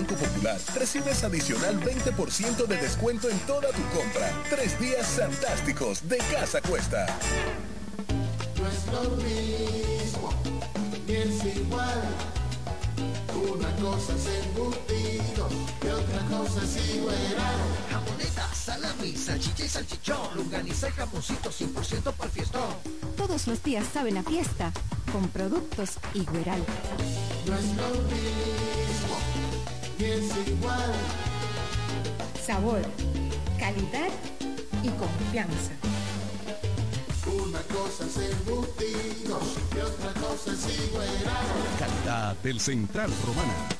Banco Popular, recibes adicional 20% de descuento en toda tu compra. Tres días fantásticos de Casa Cuesta. No es lo mismo, ni es igual. Una cosa es embutido y otra cosa es igual. Jamoneta, salami, salchicha y salchichón, longaniza y jamoncito 100% para el fiestón. Todos los días saben a fiesta con productos Igueral. No es lo mismo, ni es igual. Sabor, calidad y confianza. Una cosa es embutido y otra cosa es igual. Calidad del Central Romana.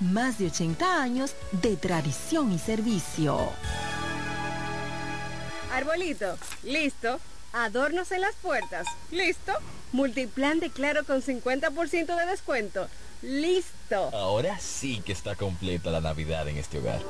más de 80 años de tradición y servicio. Arbolito, listo. Adornos en las puertas, listo. Multiplan de Claro con 50% de descuento. ¡Listo! Ahora sí que está completa la Navidad en este hogar.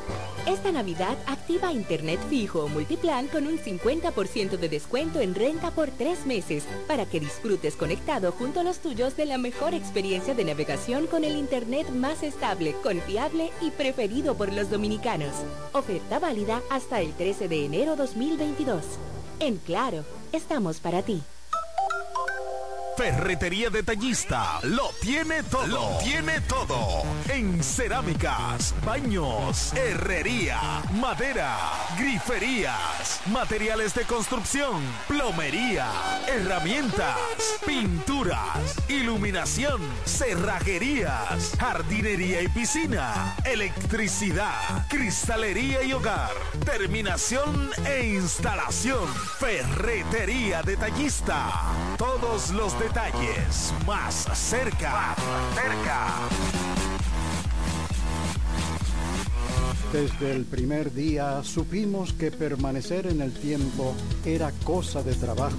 Esta Navidad activa Internet fijo o multiplan con un 50% de descuento en renta por tres meses para que disfrutes conectado junto a los tuyos de la mejor experiencia de navegación con el Internet más estable, confiable y preferido por los dominicanos. Oferta válida hasta el 13 de enero 2022. En Claro, estamos para ti. Ferretería Detallista lo tiene todo. Lo tiene todo. En cerámicas, baños, herrería, madera, griferías, materiales de construcción, plomería, herramientas, pinturas, iluminación, cerrajerías, jardinería y piscina, electricidad, cristalería y hogar, terminación e instalación. Ferretería Detallista. Todos los detalles más cerca. Cerca. Desde el primer día supimos que permanecer en el tiempo era cosa de trabajo.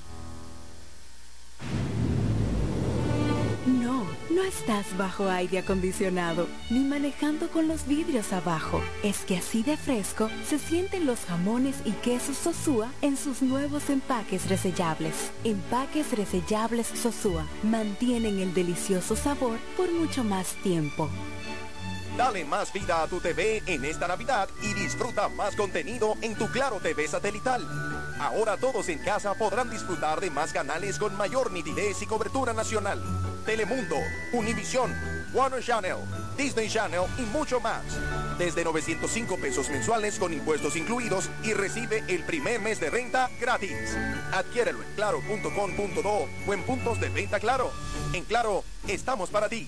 No, estás bajo aire acondicionado ni manejando con los vidrios abajo. Es que así de fresco se sienten los jamones y quesos Sosúa en sus nuevos empaques resellables. Empaques resellables Sosúa mantienen el delicioso sabor por mucho más tiempo. Dale más vida a tu TV en esta Navidad y disfruta más contenido en tu Claro TV satelital. Ahora todos en casa podrán disfrutar de más canales con mayor nitidez y cobertura nacional. Telemundo, Univisión, Warner Channel, Disney Channel y mucho más. Desde 905 pesos mensuales con impuestos incluidos y recibe el primer mes de renta gratis. Adquiérelo en claro.com.do o en puntos de venta Claro. En Claro, estamos para ti.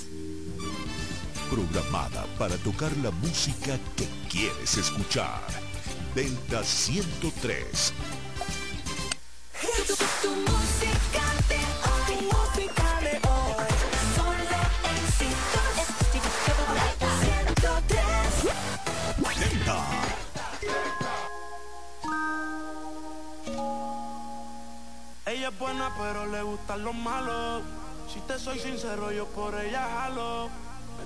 Programada para tocar la música que quieres escuchar. Delta 103. Tu, música de hoy, música de hoy, solo éxitos. 103. Delta. Ella es buena, pero le gustan los malos. Si te soy sincero, yo por ella jalo.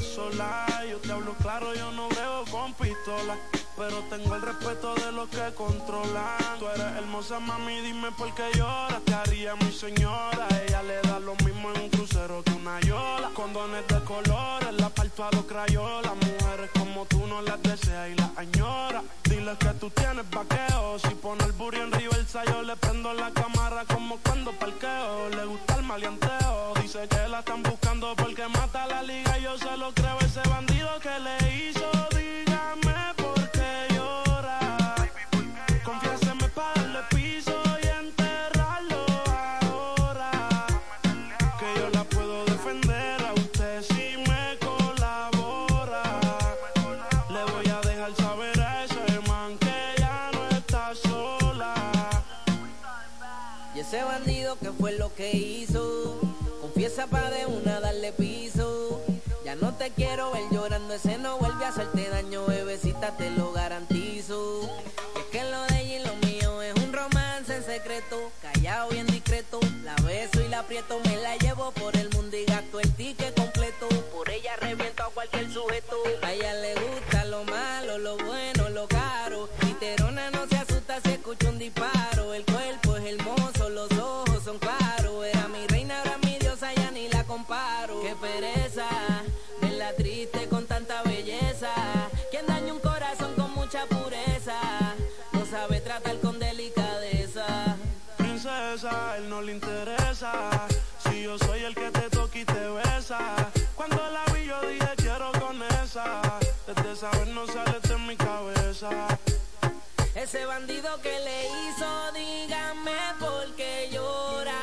sola. Yo te hablo claro, yo no veo con pistola. Pero tengo el respeto de los que controlan. Tú eres hermosa, mami, dime por qué lloras. Te haría mi señora. Ella le da lo mismo en un crucero que una yola. Condones de colores, la parto a los crayolas. Mujeres como tú no las deseas y las añora. Dile que tú tienes vaqueo. Si pone el burro en reversa, yo le prendo la cámara como cuando parqueo. Le gusta el maleanteo. Callado bien discreto. La beso y la aprieto, me la llevo por el mundo y gasto el ticket completo. Por ella reviento a cualquier sujeto. A ella le gusta lo malo, lo bueno, lo caro. Literona no se asusta si escucha un disparo. El No sale de mi cabeza. Ese bandido que le hizo, dígame por qué llora.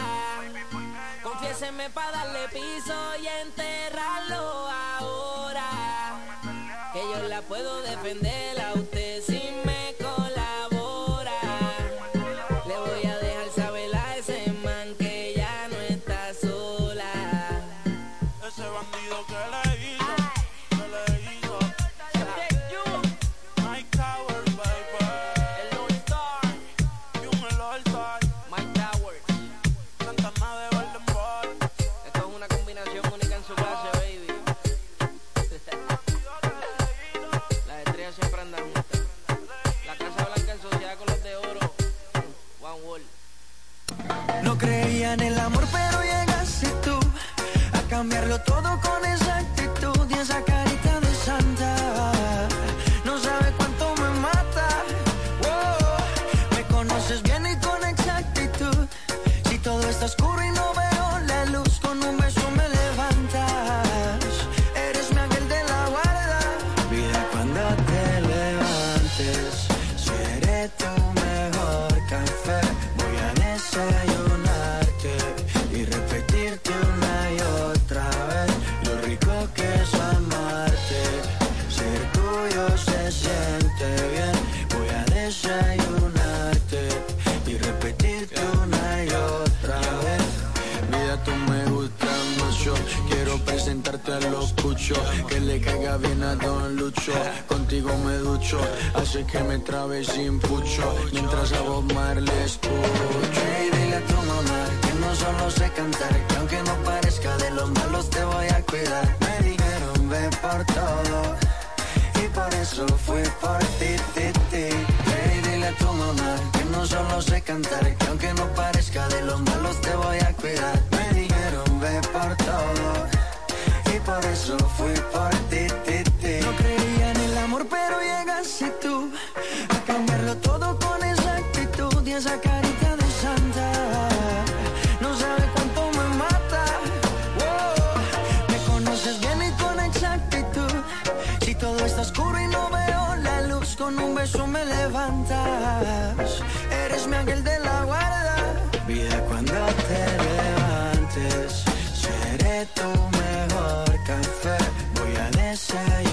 Confiéseme para darle piso y enterrarlo ahora. Lucho. Contigo me ducho, hace que me trabe sin pucho, mientras a Bob Marley escucho. Hey, dile a tu mamá que no solo sé cantar, que aunque no parezca de los malos te voy a cuidar. Me dijeron ve por todo y por eso fui por ti, ti, ti. Hey, dile a tu mamá que no solo sé cantar, que aunque no parezca de los malos te voy a cuidar. Me dijeron ve por todo y por eso fui por ti. Esa carita de santa. No sabes cuánto me mata. Wow. Me conoces bien y con exactitud. Si todo está oscuro y no veo la luz, con un beso me levantas. Eres mi ángel de la guarda. Vida cuando te levantes, seré tu mejor café. Voy a desayunarte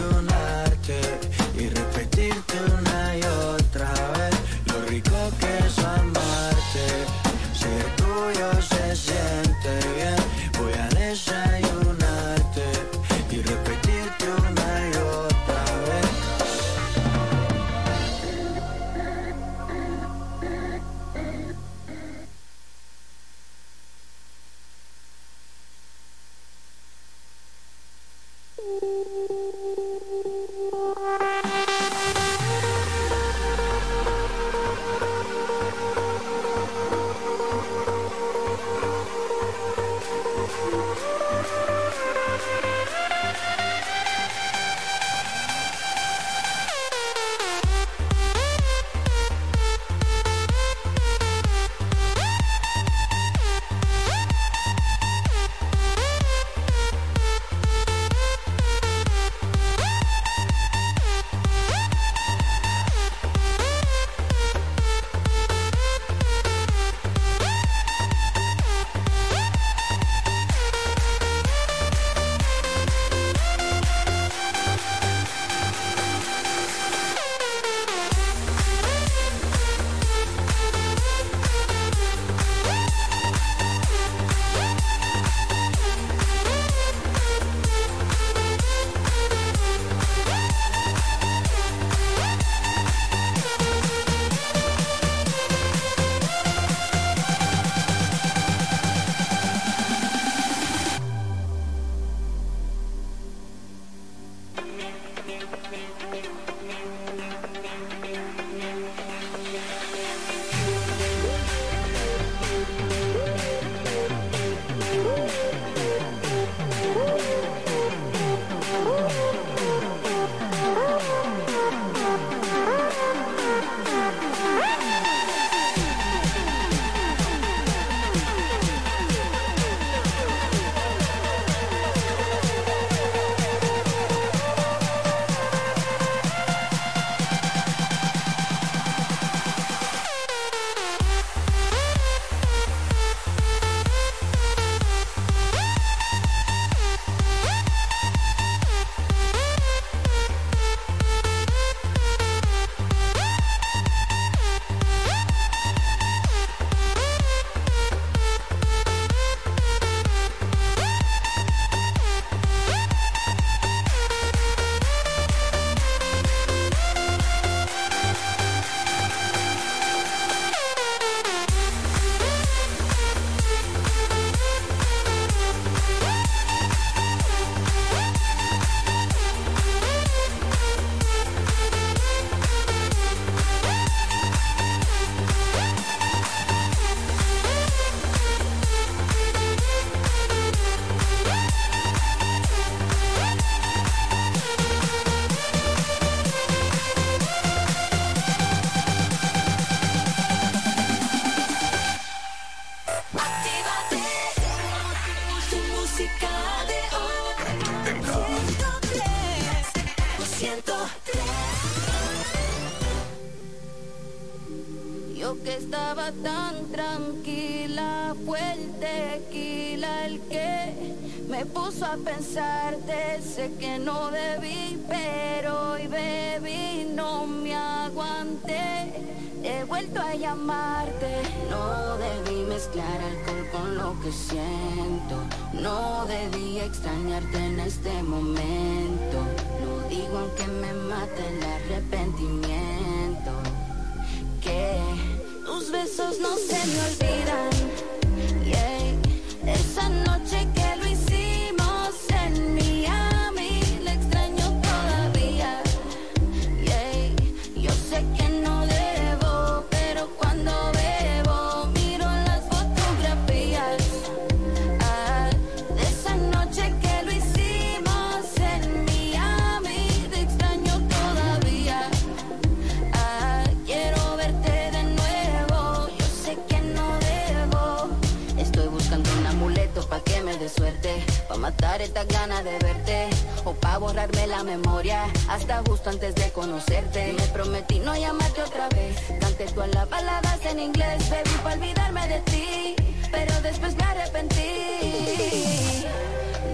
matar estas ganas de verte. O pa' borrarme la memoria. Hasta justo antes de conocerte. Me prometí no llamarte otra vez. Canté todas las baladas en inglés. Baby, pa' olvidarme de ti. Pero después me arrepentí.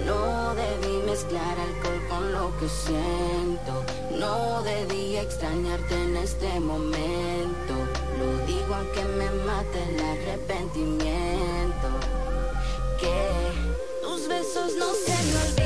No debí mezclar alcohol con lo que siento. No debí extrañarte en este momento. Lo digo aunque me mate el arrepentimiento. Que besos no se.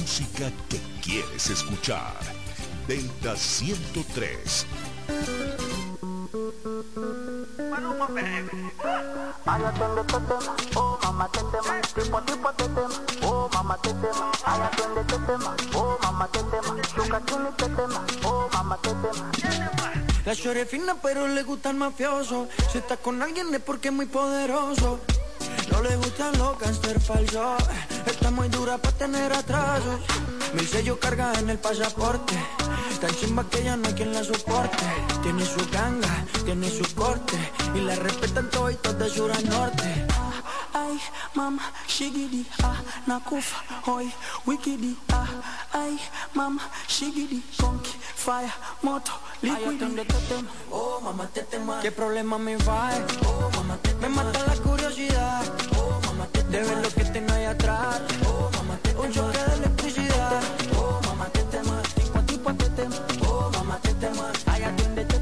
Música que quieres escuchar. Delta 103. Ay, atiende este tema, oh mamá te tema, tipo tipo te tema, oh mamá te tema, ay atiende este tema, oh mamá te tema, chuca chini te tema, oh mamá te tema. La chore fina pero le gusta el mafioso. Si está con alguien es porque es muy poderoso No le gustan los gangster falsos. Está muy dura para tener atrasos. Mil sellos carga en el pasaporte. Tan chimba que ya no hay quien la soporte. Tiene su ganga, tiene su corte. Y la respetan toditos de sur a norte Ay, mama, shigidi, ah, nakufa, hoy, wikidi, ah, ay, mama, shigidi, conky, fire, moto, Ay, liquidi. atiende tema, oh mamá te tema ¿Qué problema me va? Oh mamá te Me mata la curiosidad Oh mamá te De ver lo que tengo ahí atrás. Oh mamá te Un choque de electricidad. Oh, mamá te tema, tipo tipo te tema, oh, mamá te tema, ay, atiende este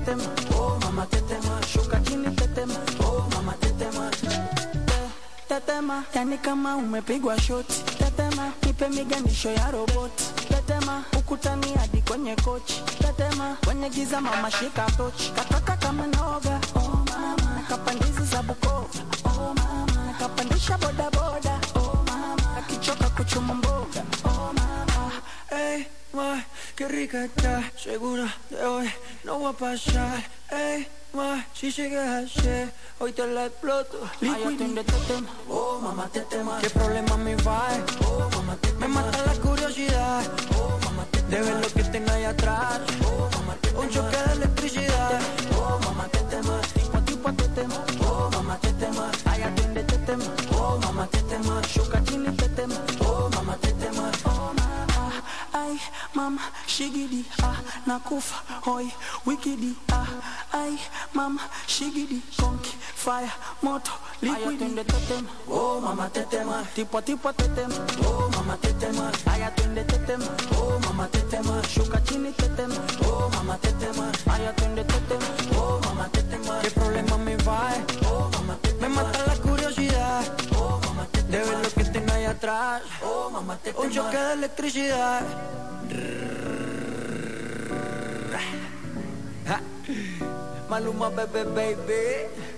Tetema, yani kama umepigwa shoti. Tetema, nipe miganisho ya roboti. Tetema, ukutani hadi kwenye kochi. Tetema, kwenye giza mama shika tochi. Kataka kama noga, oh mama, nakapandizi za Bukoba, oh mama, nakapandisha boda boda, oh mama, akichoka kuchuma mboga, oh mama. hey, ma, qué rica está Segura de hoy no va a pasar Ey, ma, si sigues así Hoy te la exploto. Atiende este tema, Oh, mamá, te tema ¿Qué problema me va? Oh, mamá, te Me mata la curiosidad. Oh, mamá, te De ver lo que tengo ahí atrás. Oh, mamá, te Un choque de electricidad. Oh, mamá te tema, tipo tipo te tema, oh, mamá te tema, ay, atiende este tema, oh, mamá te tema, shuka chini te tema, ay, mama, shigidi, ah, nakufa, hoy, wikidi, ah, ay, mama, shigidi, conky, fire, moto, liquidi. Ay, atiende este tema, oh, mamá te tema, tipo tipo te tema, oh, mamá te tema, ay, atiende este tema, oh, mamá te tema, shuka chini te tema, oh, mamá te tema, ay, atiende Un choque de electricidad. Ja. Maluma, bebé, baby. A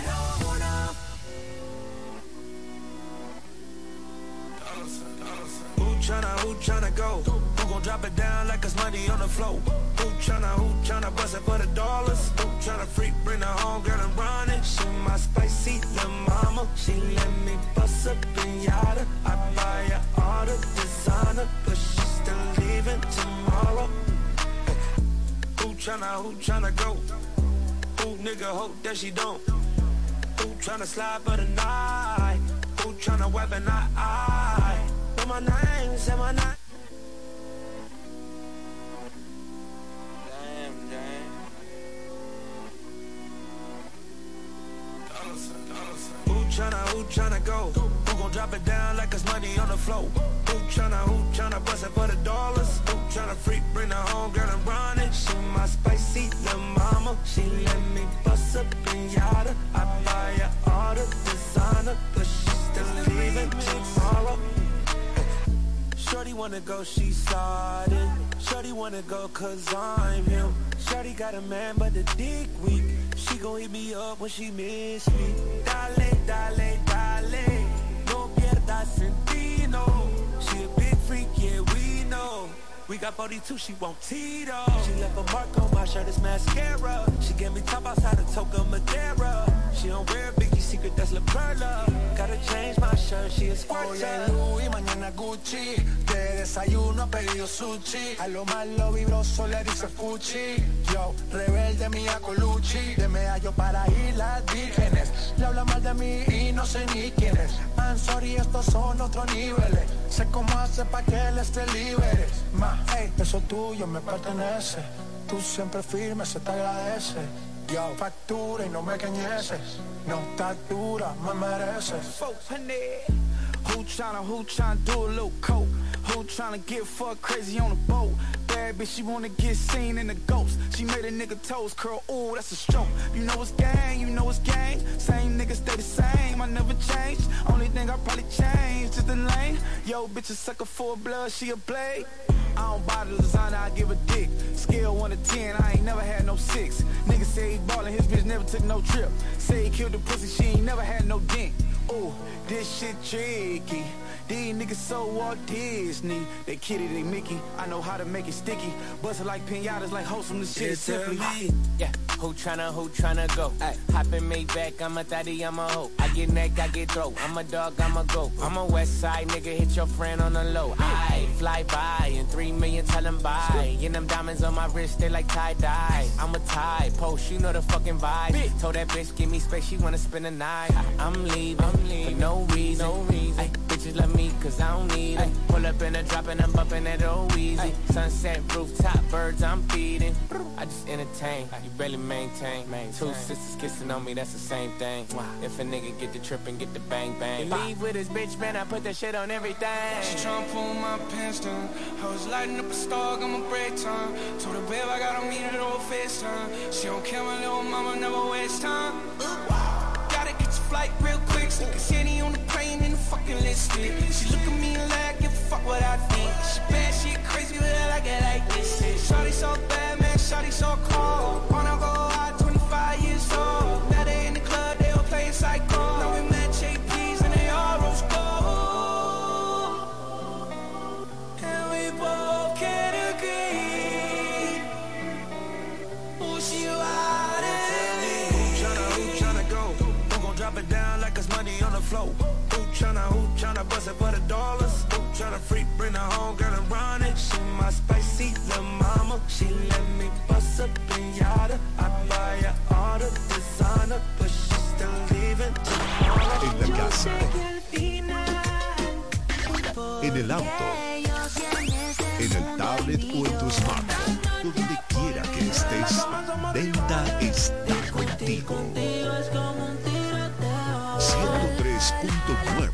tryna, who tryna go? Who gon' drop it down like it's money on the floor? Who tryna, who tryna bust it for the dollars? Who tryna freak, bring the home girl and run it? She my spicy little mama. She let me bust up in yada. I buy her all the designer, but she still leaving tomorrow. Who tryna, who tryna go? Who nigga hope that she don't? Who tryna slide for the night? Who tryna weapon? I know my name, say my name. Damn, damn. Who tryna, who tryna go? Who gon' drop it down like it's money on the floor? Who tryna, who tryna bust it for the dollars? Who tryna freak, bring the home girl and run it? She my spicy little mama. She let me bust up in yada. I buy her all the designer, but she still leaving tomorrow. Shorty wanna go, she started. Shorty wanna go cause I'm him. Shorty got a man, but the dick weak. She gon' hit me up when she miss me. Dale, dale, dale. No pierdas sentido. She a big freak, yeah, we got 42, she want Tito. She left a mark on my shirt, it's mascara. She gave me top outside of Toca Madera. She don't wear Biggie secret, that's La Perla. Gotta change my shirt, she is Hoy es Louis, mañana Gucci. De desayuno ha pedido sushi. A lo malo vibroso le dice Fuchi. Yo, rebelde mía Colucci. De medallo para islas vírgenes. Le habla mal de mí y no sé ni quién es. Man, sorry, estos son otros niveles. Sé cómo hace pa' que él esté libre. Ma, hey, eso tuyo me pertenece. Tú siempre firme, se te agradece. Yo, factura y no me queñeces No estás dura, me mereces? Who tryna get fucked crazy on a boat? Bad bitch, she wanna get seen in the ghost. She made a nigga toes curl, ooh, that's a stroke. You know it's gang, you know it's gang. Same nigga stay the same, I never changed. Only thing I probably changed is the lane. Yo, bitch, a sucker for blood, she a blade. I don't buy the designer, I give a dick. Scale 1 to 10, I ain't never had no 6. Nigga say he ballin', his bitch never took no trip. Say he killed the pussy, she ain't never had no dent. Ooh, this shit tricky. These niggas so Walt Disney. They kitty, they Mickey. I know how to make it sticky. Bust it like pinatas, like wholesome. This shit is simply. Yeah, who tryna, who tryna go? Ay, hop in Maybach, I'm a thotty, I'm a hoe. I get neck, I get throat. I'm a dog, I'm a goat. I'm a west side nigga, hit your friend on the low. I fly by, and three million tell him bye. And them diamonds on my wrist, they like tie-dye. I'm a tie post, you know the fucking vibe. Told that bitch, give me space, she wanna spend the night. I'm leaving, I'm leaving. for no reason. No reason. Ay, bitches love me, cause I don't need it. Pull up in a drop and I'm bumping that old easy. Sunset rooftop, birds I'm feeding. I just entertain, you barely maintain. Two sisters kissing on me, that's the same thing. If a nigga get the trip and get the bang bang. You leave with his bitch, man, I put that shit on everything. She tryna pull my pants down. I was lighting up a star, got my break time. Told her, babe, I gotta meet her over FaceTime. She don't care, my little mama never waste time. Gotta get your flight real quick. A city on the plane and the fucking listed. She look at me like, give a fuck what I think. She bad, she crazy, but I like it like this. Shawty so bad, man, shawty so cold. Wanna go tryna bust it for the dollars? Tryna freak, bring the home girl and run it? She my spicy little mama. She let me bust up in yada. I buy her all the designer, but she still leaving tomorrow. En la casa, en el auto, en el tablet o en tu smartphone, donde quiera que estés, Delta está contigo.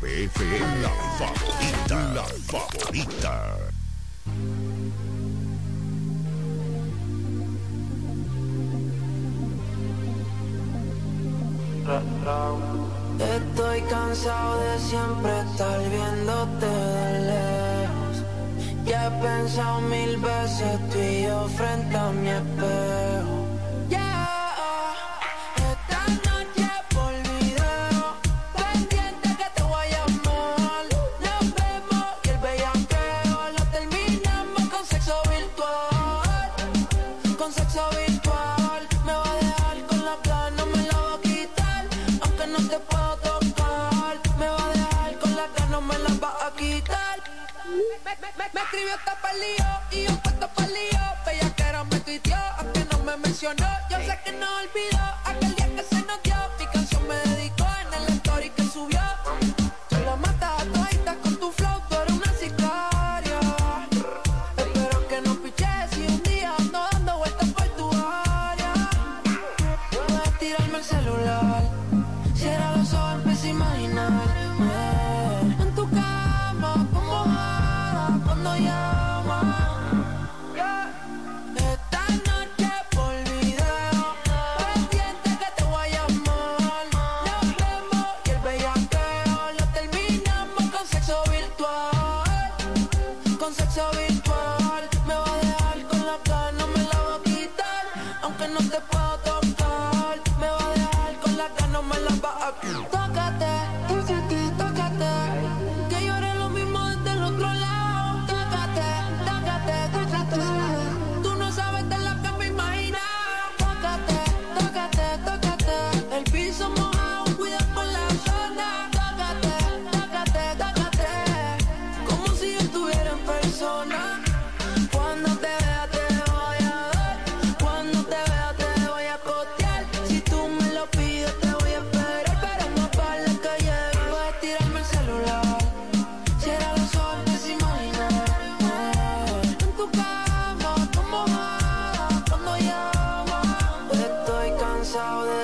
9FM, la favorita, la favorita. Estoy cansado de siempre estar viéndote de lejos. Ya he pensado mil veces tú y yo frente a mi espejo. Me, escribió esta lío y yo puesto pa'l lío. Bella que era me tuiteó, aunque no me mencionó. Yo sé que no olvidó aquel día que se nos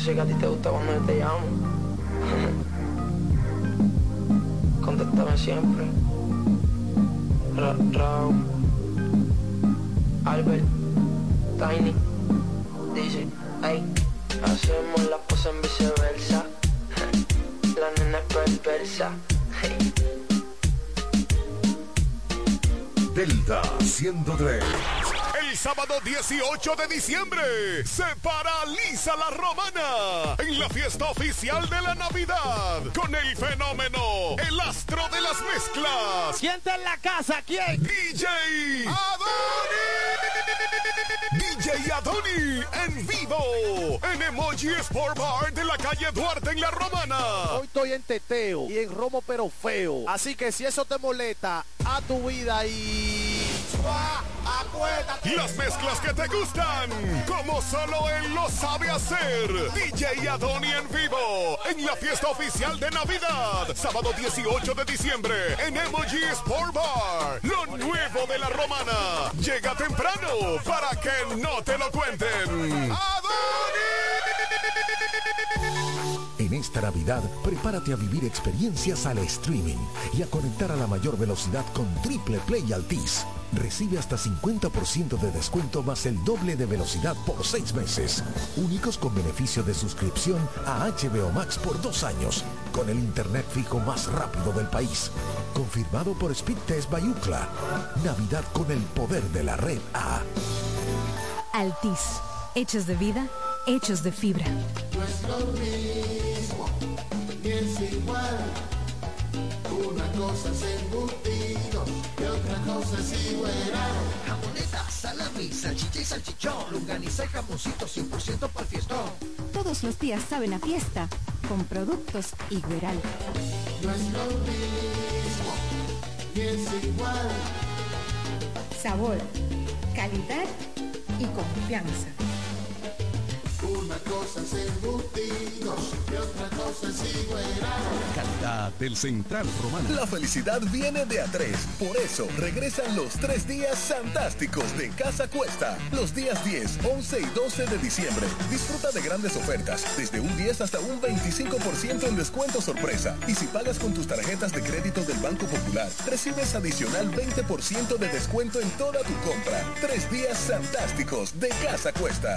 sé que a ti te gusta cuando yo te llamo. Contéstame siempre. Ra Raúl, Albert, Tiny, dice, ay, hacemos la pose en viceversa. La nena es perversa. Hey. Delta 103. El sábado 18 de diciembre se paraliza la romana en la fiesta oficial de la Navidad con el fenómeno, el astro de las mezclas. ¿Quién está en la casa? ¿Quién? DJ Adoni. DJ Adoni en vivo en Emoji Sport Bar de la calle Duarte en la romana. Hoy estoy en teteo y en romo pero feo. Así que si eso te molesta, a tu vida y... Las mezclas que te gustan, como solo él lo sabe hacer. DJ Adoni en vivo, en la fiesta oficial de Navidad, sábado 18 de diciembre, en Emoji Sport Bar. Lo nuevo de la romana. Llega temprano para que no te lo cuenten. En esta Navidad, prepárate a vivir experiencias al streaming y a conectar a la mayor velocidad con Triple Play Altis. Recibe hasta 50% de descuento más el doble de velocidad por seis meses. Únicos con beneficio de suscripción a HBO Max por dos años, con el internet fijo más rápido del país. Confirmado por Speed Test by Ookla. Navidad con el poder de la red A. Altis. Hechos de vida, hechos de fibra. No es lo mismo, es igual. Una cosa es otra cosa es igual. Jamoneta, salami, salchicha y salchichón, longaniza y jamoncito 100% para el fiestón. Todos los días saben a fiesta con productos Igueral. No es lo mismo, ni es igual. sabor, calidad y confianza. Una cosa es embutidos y otra cosa es Calidad del Central Romano. La felicidad viene de a tres. Por eso regresan los tres días fantásticos de Casa Cuesta. Los días 10, 11 y 12 de diciembre. Disfruta de grandes ofertas. Desde un 10 hasta un 25% en descuento sorpresa. Y si pagas con tus tarjetas de crédito del Banco Popular, recibes adicional 20% de descuento en toda tu compra. Tres días fantásticos de Casa Cuesta.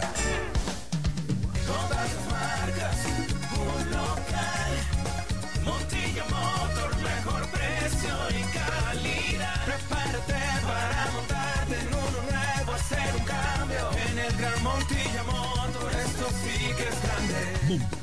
Todas las marcas, un local. Montilla Motor, mejor precio y calidad. Prepárate para montarte en uno nuevo, hacer un cambio. En el Gran Montilla Motor, esto sí que es grande.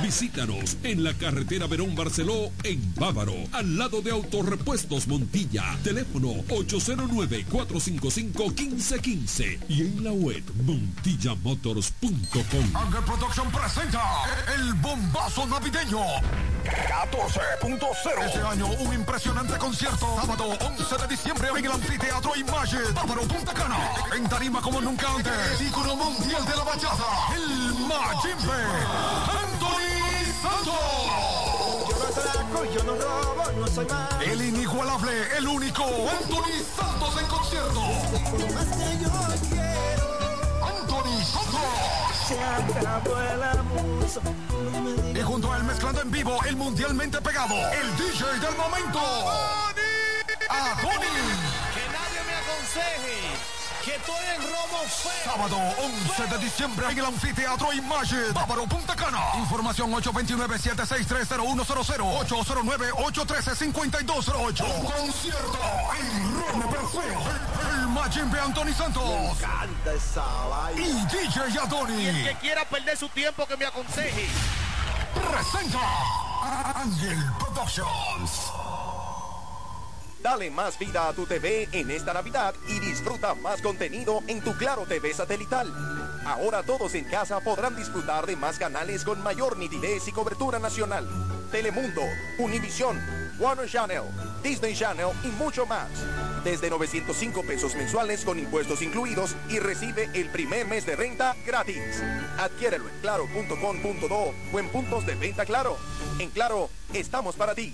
Visítanos en la carretera Verón Barceló, en Bávaro, al lado de Autorepuestos Montilla. Teléfono 809-455-1515 y en la web montillamotors.com. Anger Production presenta el bombazo navideño 14.0. Este año un impresionante concierto. Sábado 11 de diciembre en el Anfiteatro Imagine, Bávaro, Punta Cana. En tarima como nunca antes. Ícono mundial de la bachata. El Majimbe. Anthony Santos. Yo no atraco, yo no robo, no soy malo. El inigualable, el único Anthony Santos en concierto. Más que yo quiero. Anthony Santos. Se acabó el abuso. Y junto a él mezclando en vivo el mundialmente pegado, el DJ del momento. Adoni. Que nadie me aconseje que estoy en robo feo. Sábado 11 de diciembre en el Anfiteatro Imagine, Bávaro, Punta Cana. Información 829-7630100, 809-813-5208. Un concierto en Roma Perfeo. El Majimbe Anthony Santos. Canta esa vaina. Y DJ Adoni. Y el que quiera perder su tiempo que me aconseje. Presenta Ángel Productions. Dale más vida a tu TV en esta Navidad y disfruta más contenido en tu Claro TV satelital. Ahora todos en casa podrán disfrutar de más canales con mayor nitidez y cobertura nacional. Telemundo, Univisión, Warner Channel, Disney Channel y mucho más. Desde 905 pesos mensuales con impuestos incluidos y recibe el primer mes de renta gratis. Adquiérelo en claro.com.do o en puntos de venta Claro. En Claro, estamos para ti.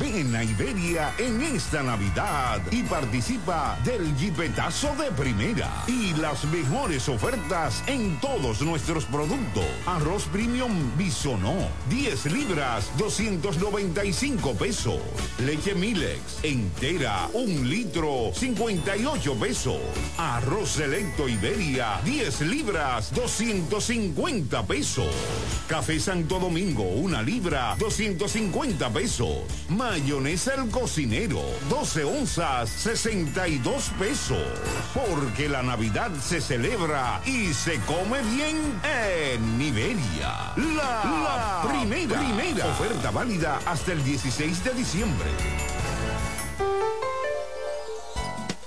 Ven a Iberia en esta Navidad y participa del Jeepetazo de primera y las mejores ofertas en todos nuestros productos. Arroz Premium Bisonó, 10 libras, 295 pesos. Leche Milex, entera, 1 litro, 58 pesos. Arroz Selecto Iberia, 10 libras, 250 pesos. Café Santo Domingo, una libra, 250 pesos. Mayonesa el cocinero, 12 onzas, 62 pesos. Porque la Navidad se celebra y se come bien en Iberia. La, la primera, primera oferta válida hasta el 16 de diciembre.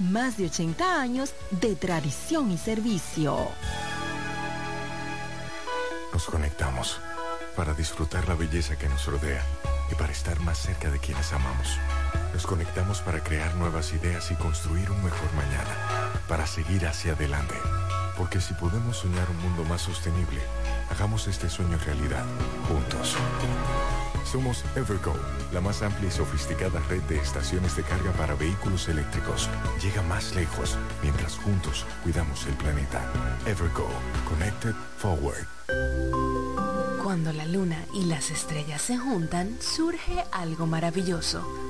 más de 80 años de tradición y servicio. Nos conectamos para disfrutar la belleza que nos rodea y para estar más cerca de quienes amamos. Nos conectamos para crear nuevas ideas y construir un mejor mañana, para seguir hacia adelante. Porque si podemos soñar un mundo más sostenible, hagamos este sueño realidad, juntos. Somos Evergo, la más amplia y sofisticada red de estaciones de carga para vehículos eléctricos. Llega más lejos mientras juntos cuidamos el planeta. Evergo, Connected Forward. Cuando la luna y las estrellas se juntan, surge algo maravilloso.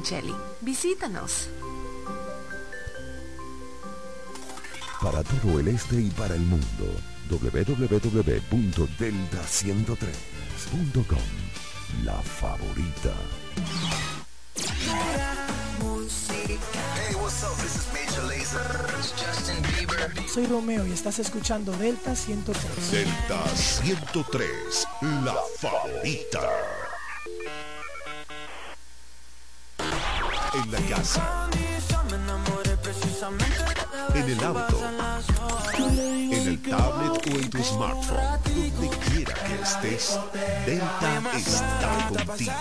Micheli. Visítanos. Para todo el este y para el mundo, www.delta103.com. La favorita. Hey, what's up? This is Major Lazer. It's Justin Bieber. Soy Romeo y estás escuchando Delta 103. Delta 103, la favorita. En la casa, en el auto, en el tablet o en tu smartphone, donde quiera que estés, Delta está contigo.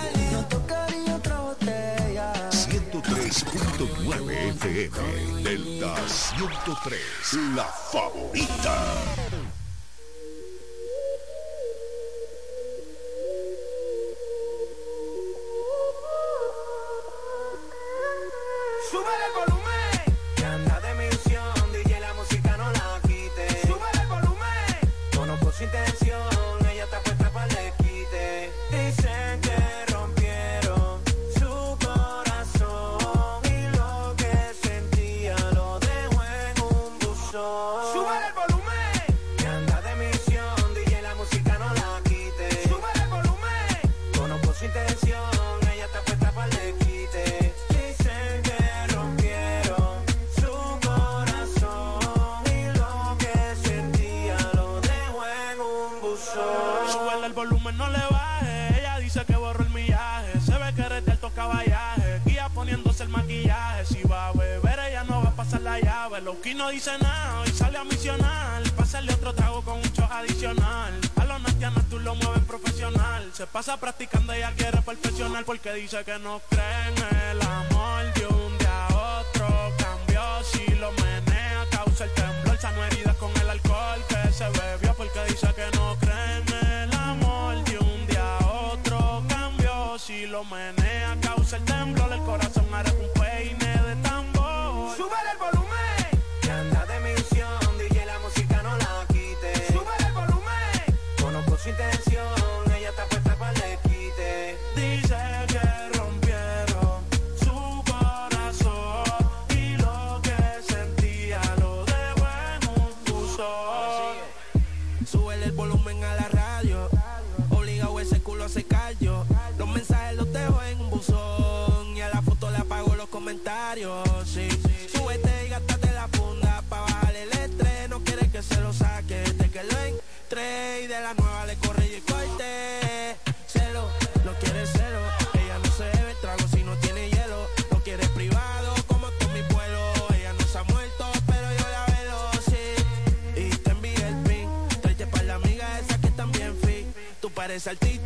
103.9 FM, Delta 103, la favorita. Loki no dice nada y sale a misionar. Pásale otro trago con un shot adicional. A los natianas tú lo mueves profesional. Se pasa practicando, ella quiere perfeccionar. Porque dice que no cree en el amor de un día a otro. Cambió si lo menea, causa el temblor. Sano heridas con el alcohol que se bebió. Porque dice que no cree en el amor de un día a otro. Cambió si lo menea, causa el temblor. El corazón Tú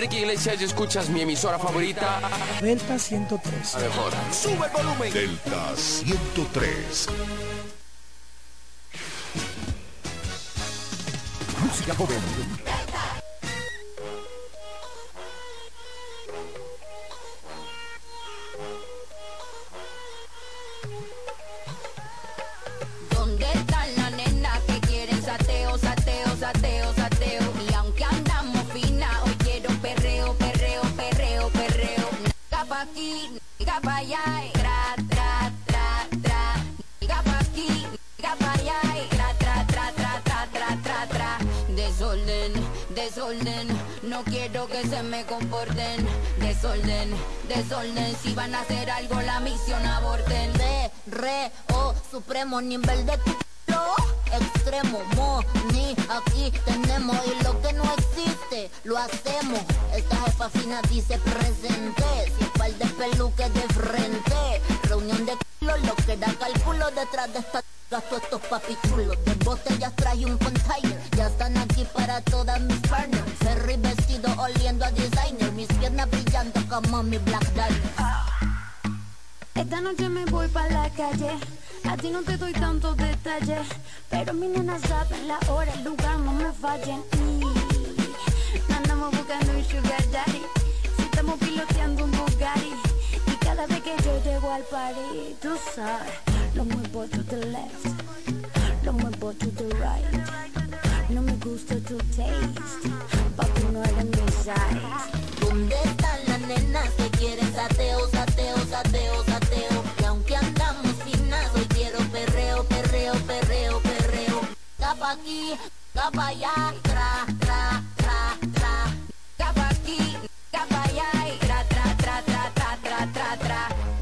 Enrique Iglesias y escuchas mi emisora favorita. Delta 103. La mejor. Sube el volumen. Delta 103. Música joven.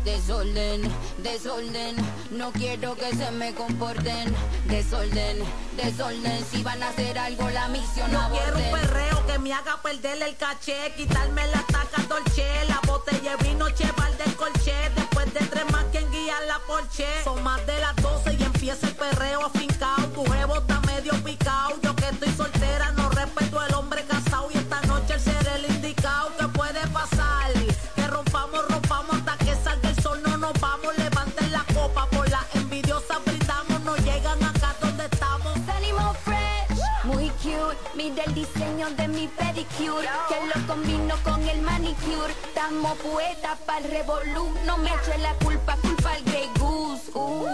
Desorden, desorden, no quiero que se me comporten. Desorden, desorden, si van a hacer algo la misión No quiero un perreo que me haga perder el caché, quitarme la taca dolce, la botella de vino cheval del colché, después de tres más quien guía la porche. Son más de las 12 y empieza el perreo afincao, tu jevo está medio picao, yo que estoy soltera no respeto al hombre casado y esta noche el ser el indicado que puede pasar, que rompamos, rompamos hasta que salga el sol, no nos vamos, levanten la copa por la envidiosa brindamos, no llegan acá donde estamos. Salimos fresh, muy cute. Mira el diseño de mi pedicure, que lo combino con el manicure. Estamos poetas para el revolú. No me eche la culpa, culpa al Grey Goose. Uh,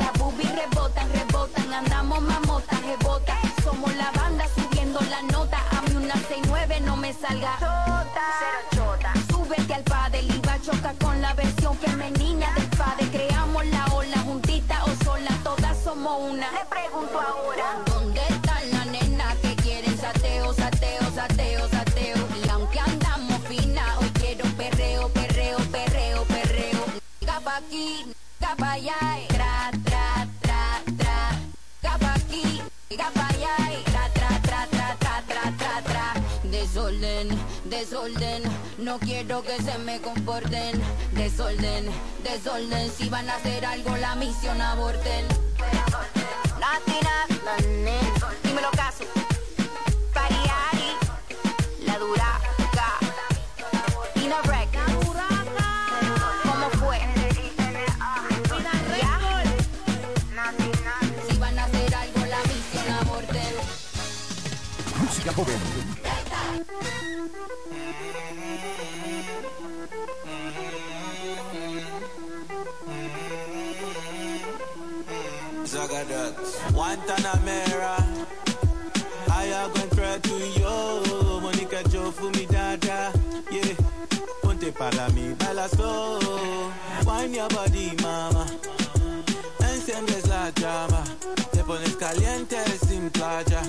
las boobies rebotan, rebotan. Andamos mamotas, rebotan. Somos la banda subiendo la nota. A mí una 69 no me salga chota. chota. Súbete al padre, iba choca con la versión femenina del padre. Creamos la ola juntita o sola, todas somos una. Le pregunto ahora. ¿Dónde están las nenas que quieren sateo, sateo, sateo, sateo? Y aunque andamos fina, hoy quiero perreo, perreo, perreo, perreo. Capa aquí, capa allá, desorden, no quiero que se me comporten. Desorden, desorden, si van a hacer algo la misión aborten. Dímelo caso. Pariari, la duraca. Ina Rec. ¿Cómo fue? Si van a hacer algo la misión aborten. Música joven. Guantanamera. I am going try to yo, Monica Joe for me dada, yeah. Ponte para mí, baila slow, wine your body, mama. Enciendes la llama, te pones caliente sin playa.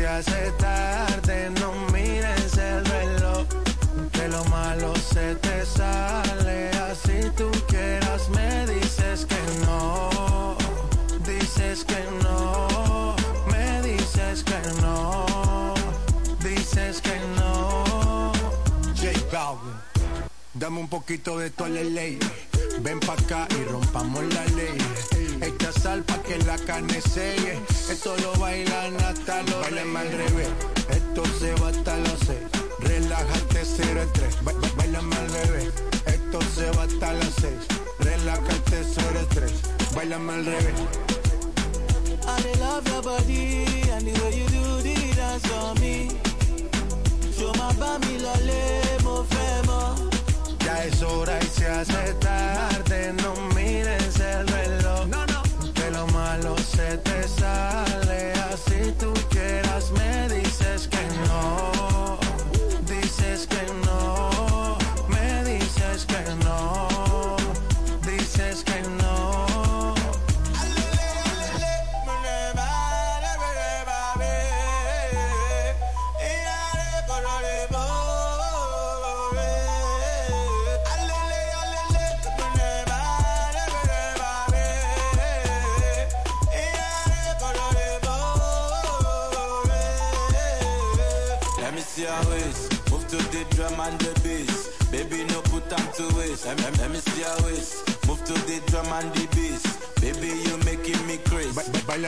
Se hace tarde, no mires el reloj, que lo malo se te sale, así tú quieras me dices que no, dices que no, me dices que no, dices que no. J Balvin, dame un poquito de tu ley. Ven pa' acá y rompamos la ley. Echa sal pa' que la carne selle. Esto lo bailan hasta los Bailen al revés. Esto se va hasta las seis. Relájate, cero el tres. Ba- ba- Bailame al revés. Esto se va hasta las seis. Relájate, cero el tres. Bailame al revés. I love your body, and the way you do the dance on me. Yo más pa' mi lole, mo femo. Ya es hora y se hace tarde, no mires el reloj. No, te sale, así tú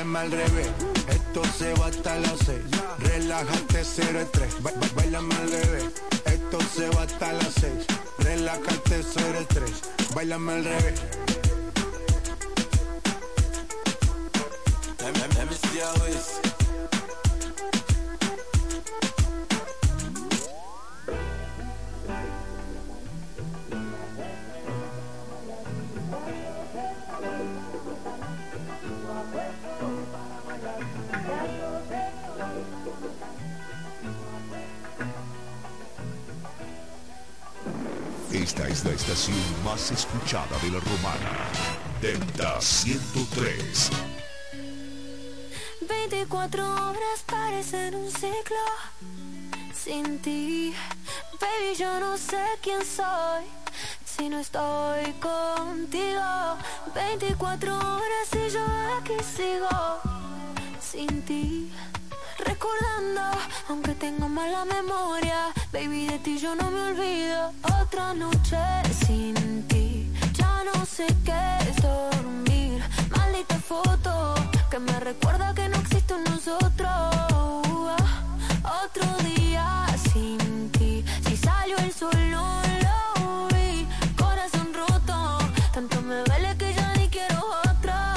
Bailame al revés, esto se va hasta las seis. Relájate, cero el tres. Ba- ba- Bailame al revés, esto se va hasta las seis. Relájate, cero el tres. Bailame al revés. 24 horas parecen un ciclo sin ti. Baby, yo no sé quién soy si no estoy contigo. 24 horas y yo aquí sigo sin ti. Recordando, aunque tengo mala memoria, baby, de ti yo no me olvido. Otra noche sin ti, ya no sé qué es dormir. Maldita foto que me recuerda que no existe un nosotros. Otro día sin ti, si salió el sol no lo vi. Corazón roto, tanto me duele que ya ni quiero otra.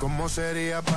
¿Cómo sería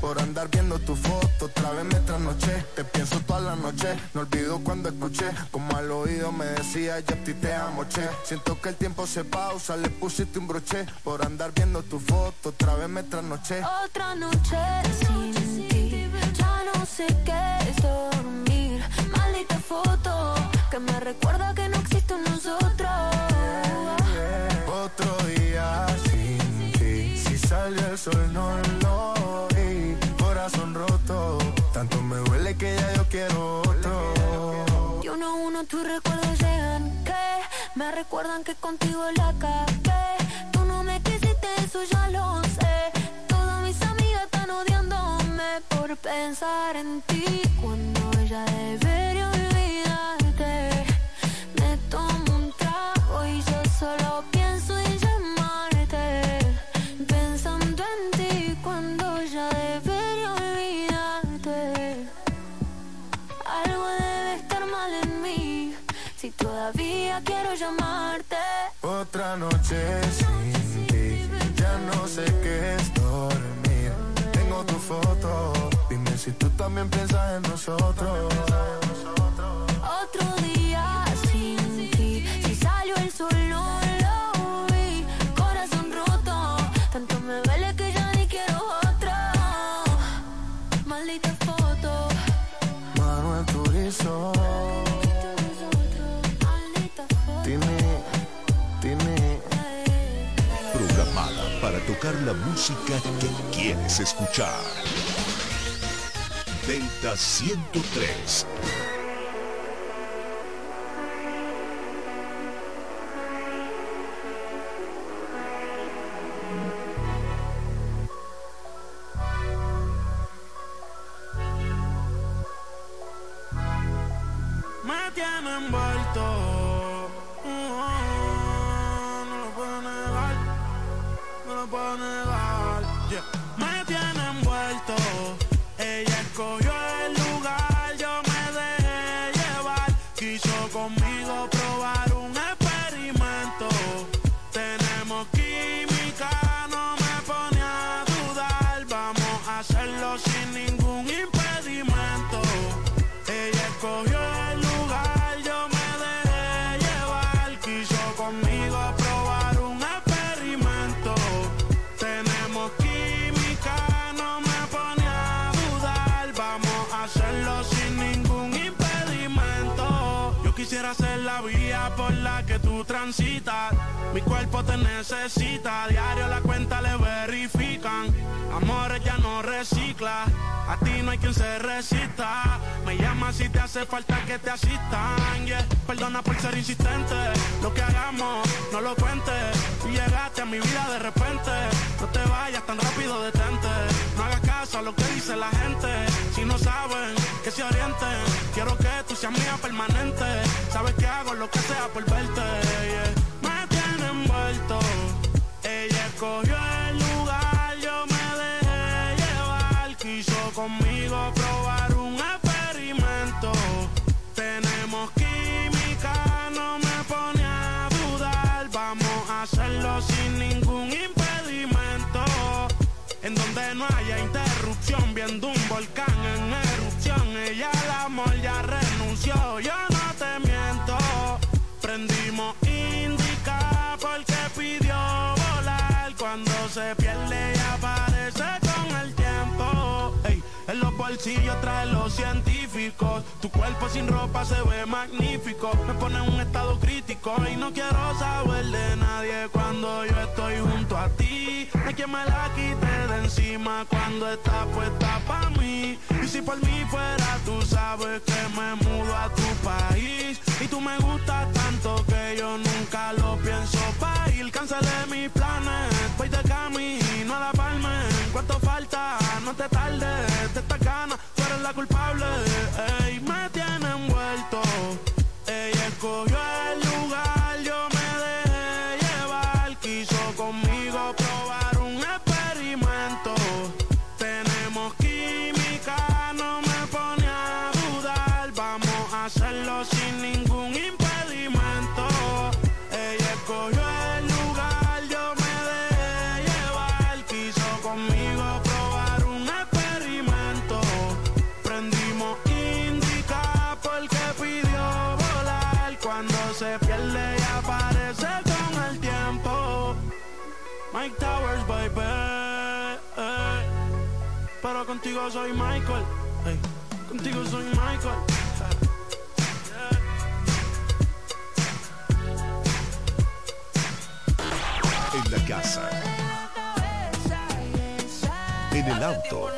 Por andar viendo tu foto, otra vez me trasnoché. Te pienso toda la noche, no olvido cuando escuché. Como al oído me decía yo a ti te amo, che Siento que el tiempo se pausa, le pusiste un broche. Por andar viendo tu foto, otra vez me trasnoché. Otra noche sin ti, ya no sé qué es dormir. Maldita foto que me recuerda que no existe un nosotros. Otro día sin ti Si salió el sol no lo corazón roto. Tanto me duele que ya yo quiero otro. Y uno a uno tus recuerdos llegan que me recuerdan que contigo la cagué. Tú no me quisiste, eso ya lo sé. Todas mis amigas están odiándome por pensar en ti cuando ella debería Otra noche sin ti, ya no sé qué es dormir. Tengo tu foto, dime si tú también piensas en nosotros. Otro música que quieres escuchar. Delta 103. Hey. Contigo soy Michael. En la casa. En el auto.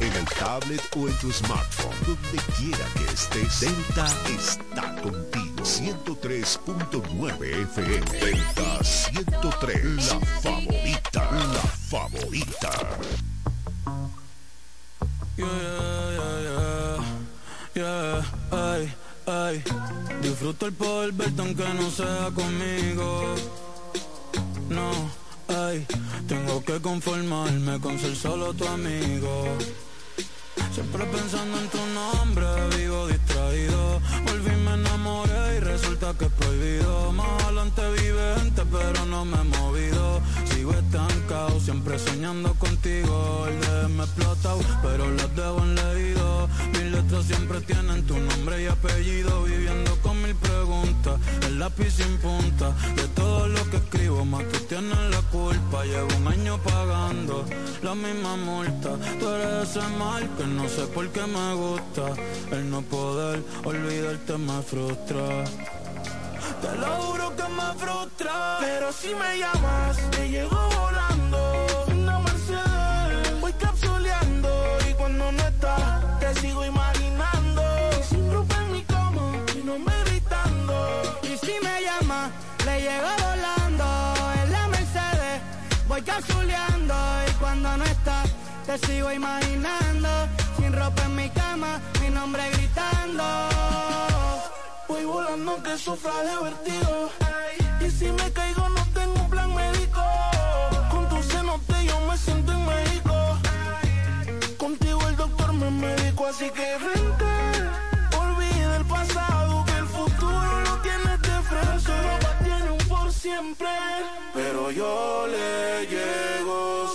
En el tablet o en tu smartphone. Donde quiera que estés. Delta está contigo. 103.9 FM. Delta 103. La favorita. La favorita. Disfruto el poder verte aunque no sea conmigo. No, ay, tengo que conformarme con ser solo tu amigo. Siempre pensando en tu nombre, vivo distraído. Volví, me enamoré resulta que es prohibido. Más adelante vive gente, pero no me he movido. Sigo estancado, siempre soñando contigo. El de me explotado, pero las dejo en leído. Mis letras siempre tienen tu nombre y apellido. Viviendo con mil preguntas, el lápiz sin punta. De todo lo que escribo, más tú tienes la culpa. Llevo un año pagando la misma multa. Tú eres ese mal que no sé por qué me gusta. El no poder olvidarte me frustra. Te lo que me frustra. Pero si me llamas, te llego volando. Una Mercedes, voy capsuleando. Y cuando no estás, te sigo imaginando. Y sin ropa en mi cama, y no me gritando. Y si me llama, le llego volando en la Mercedes. Voy capsuleando y cuando no está, te sigo imaginando. Sin ropa en mi cama, mi nombre gritando. Voy volando que sufra de vertigo. Y si me caigo, no tengo un plan médico. Con tu cenote yo me siento en México. Contigo el doctor me médico, así que vente. Olvida el pasado, que el futuro lo tienes de frente. Solo tiene un por siempre. Pero yo le llego,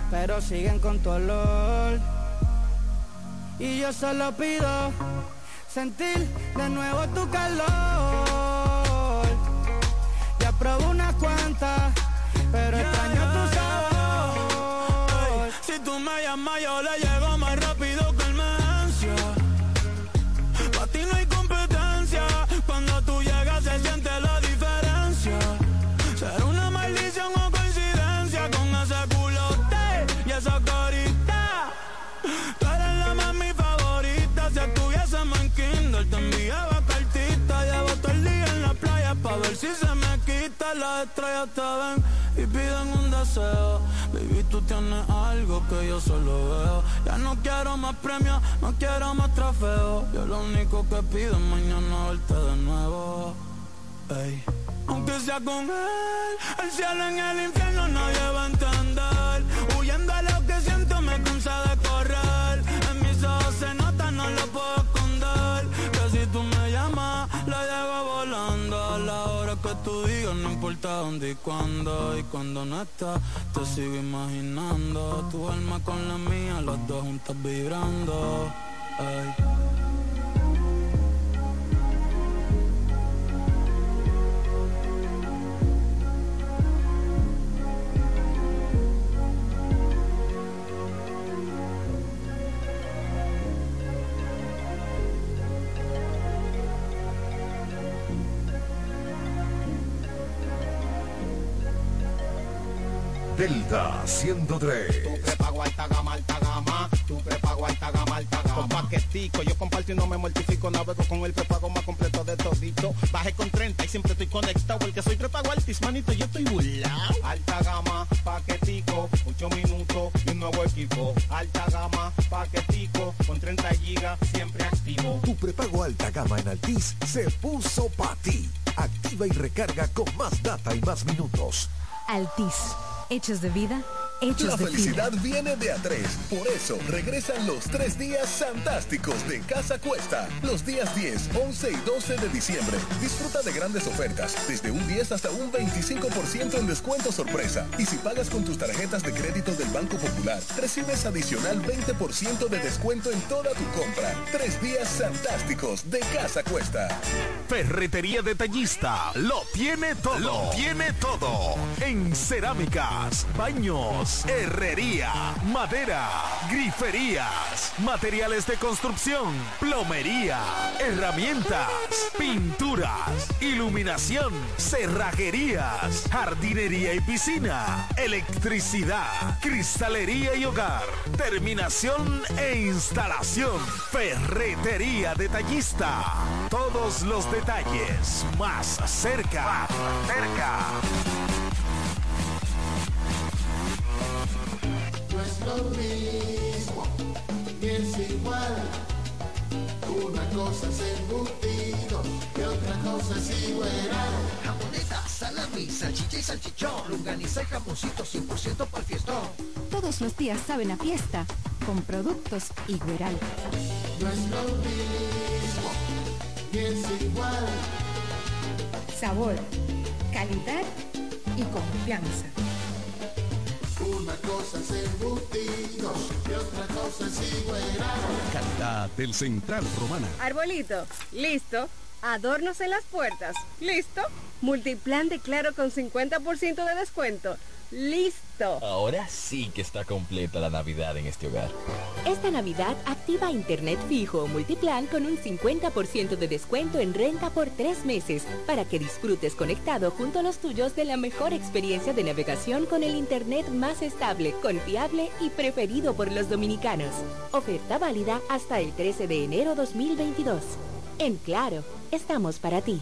pero siguen con tu olor. Y yo solo pido sentir de nuevo tu calor. Ya probé unas cuantas, pero extraño tu sabor. Si tú me llamas, yo le llego más rápido si se me quita. Las estrellas te ven y piden un deseo. Baby, tú tienes algo que yo solo veo. Ya no quiero más premios, no quiero más trofeos. Yo lo único que pido es mañana verte de nuevo. Ey. Aunque sea con él, el cielo en el infierno nadie va a entender. Huyendo a lo que siento me cansa de correr. En mis ojos se nota, no lo puedo tú digas, no importa dónde y cuándo. Y cuando no estás, te sigo imaginando. Tu alma con la mía, las dos juntas vibrando. Ey. Delta 103. Tu prepago alta gama, alta gama. Tu prepago alta gama, alta gama. Con paquetico, yo comparto y no me mortifico. Navego con el prepago más completo de todito. Bajé con 30 y siempre estoy conectado. El que soy prepago altis, manito, yo estoy burlao. Alta gama, paquetico, 8 minutos y un nuevo equipo. Alta gama, paquetico, con 30 gigas, siempre activo. Tu prepago alta gama en Altis se puso para ti. Activa y recarga con más data y más minutos. Altis, hechos de vida, hechos La de felicidad viene de a tres. Por eso regresan los tres días fantásticos de Casa Cuesta. Los días 10, 11 y 12 de diciembre. Disfruta de grandes ofertas. Desde un 10 hasta un 25% en descuento sorpresa. Y si pagas con tus tarjetas de crédito del Banco Popular, recibes adicional 20% de descuento en toda tu compra. Tres días fantásticos de Casa Cuesta. Ferretería Detallista lo tiene todo. Lo tiene todo. En cerámicas, baños, herrería, madera, griferías, materiales de construcción, plomería, herramientas, pinturas, iluminación, cerrajerías, jardinería y piscina, electricidad, cristalería y hogar, terminación e instalación. Ferretería Detallista. Todos los detalles más cerca. Más cerca. Es lo mismo, ni es igual. Una cosa es embutido y otra cosa es igual. Jamoneta, salami, salchicha y salchichón, longaniza y jamoncito 100% para el fiestón. Todos los días saben a fiesta con productos Igueral. No es lo mismo, ni es igual. Sabor, calidad y confianza. Una cosa es embutido y otra cosa es igual. Calidad del Central Romana. Arbolito, listo. Adornos en las puertas, listo. Multiplan de Claro con 50% de descuento, listo. Ahora sí que está completa la Navidad en este hogar. Esta Navidad activa Internet fijo o multiplan con un 50% de descuento en renta por tres meses para que disfrutes conectado junto a los tuyos de la mejor experiencia de navegación con el Internet más estable, confiable y preferido por los dominicanos. Oferta válida hasta el 13 de enero 2022. En Claro, estamos para ti.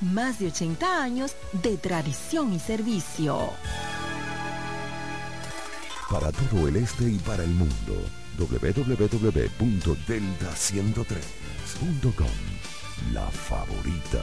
más de 80 años de tradición y servicio. Para todo el este y para el mundo, www.delta103.com. La favorita.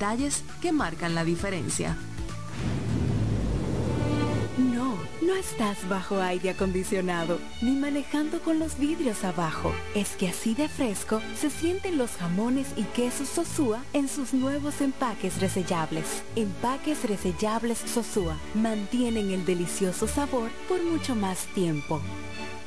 que marcan la diferencia. No, no estás bajo aire acondicionado, ni manejando con los vidrios abajo. Es que así de fresco se sienten los jamones y quesos Sosúa en sus nuevos empaques resellables. Empaques resellables Sosúa mantienen el delicioso sabor por mucho más tiempo.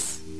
us.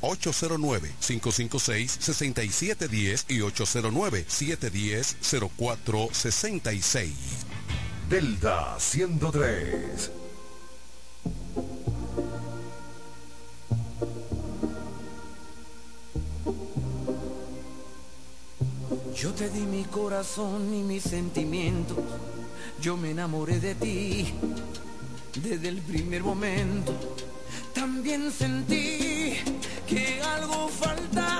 809-556-6710 y 809-710-0466. Delta 103. Yo te di mi corazón y mis sentimientos. Yo me enamoré de ti desde el primer momento. También sentí que algo faltaba.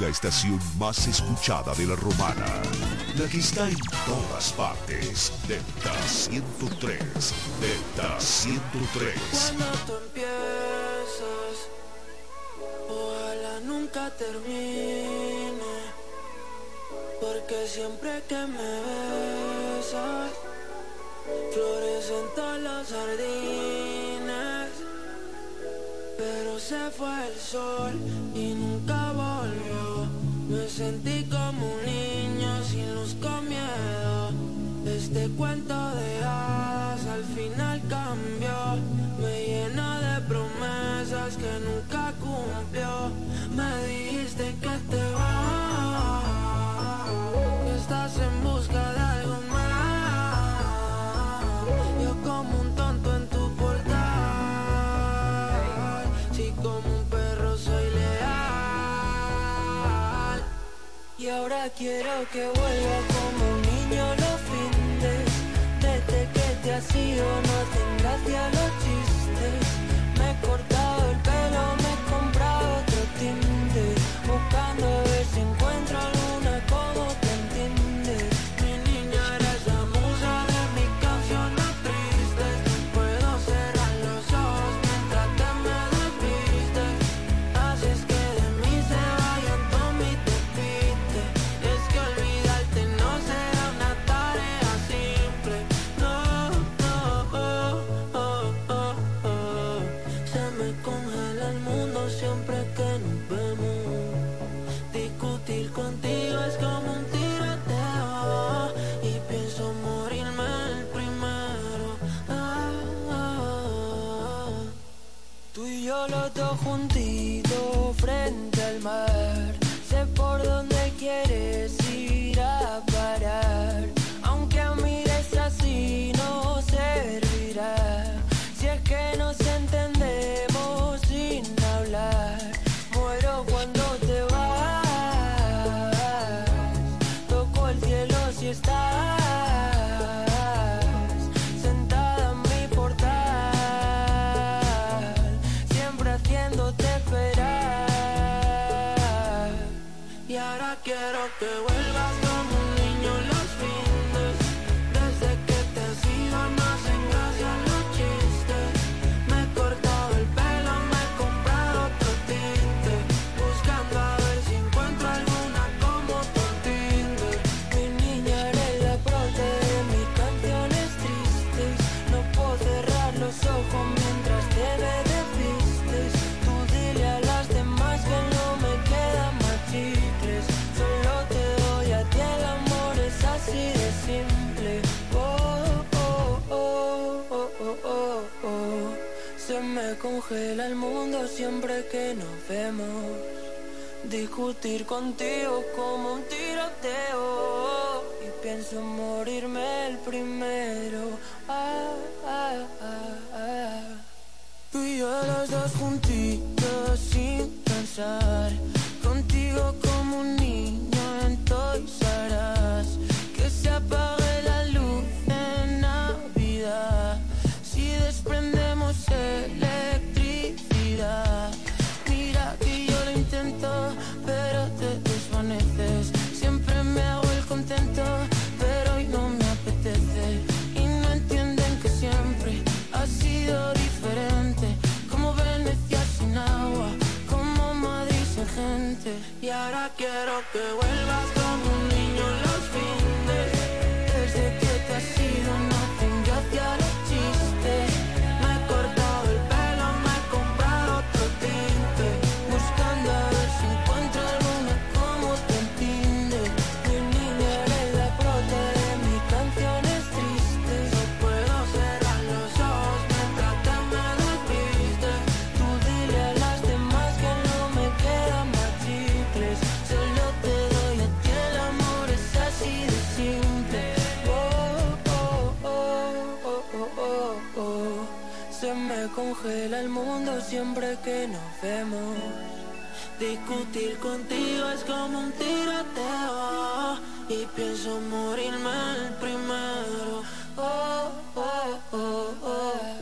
la estación más escuchada de la romana. La que está en todas partes. Delta 103. Delta 103. Cuando tú empiezas, ojalá nunca termine. Porque siempre que me besas, florecen todas las jardines. Pero se fue el sol y nunca sentí como un niño sin luz con miedo. Este cuento de hadas al final cambió. Me llena de promesas que nunca Quiero que vuelva como un niño los fines. Desde que te has ido no hacen gracia los chistes. Me he cortado el pelo, me he comprado otro tinte. Buscando a ver si encuentro congela el mundo siempre que nos vemos. Discutir contigo como un tiroteo. Y pienso morirme el primero. Ah, ah, ah, ah, Tú y yo los dos juntitos sin pensar. Y ahora quiero que vuelvas como un niño los fines. Desde que te has ido no congela el mundo siempre que nos vemos. Discutir contigo es como un tiroteo y pienso morirme el primero. Oh, oh, oh,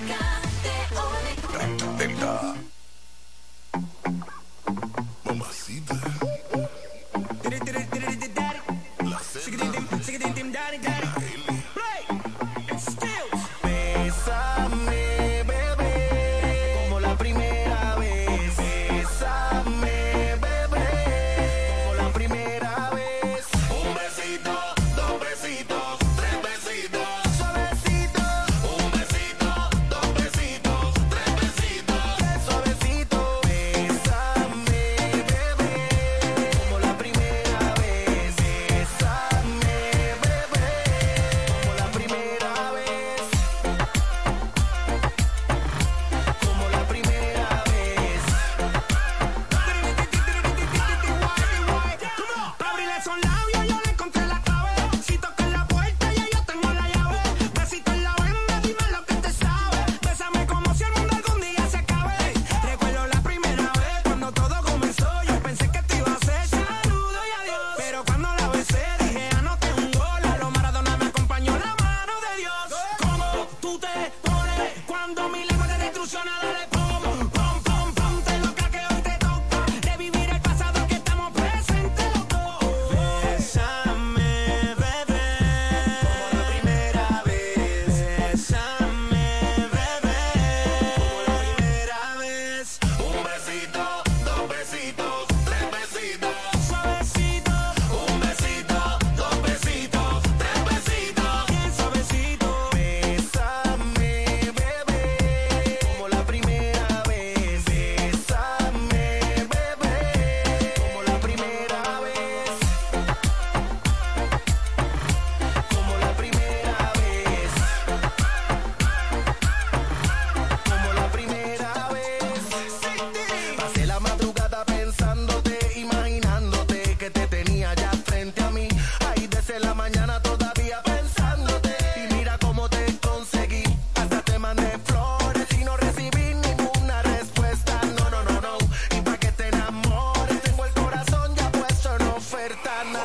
Jessica.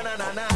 na na na na.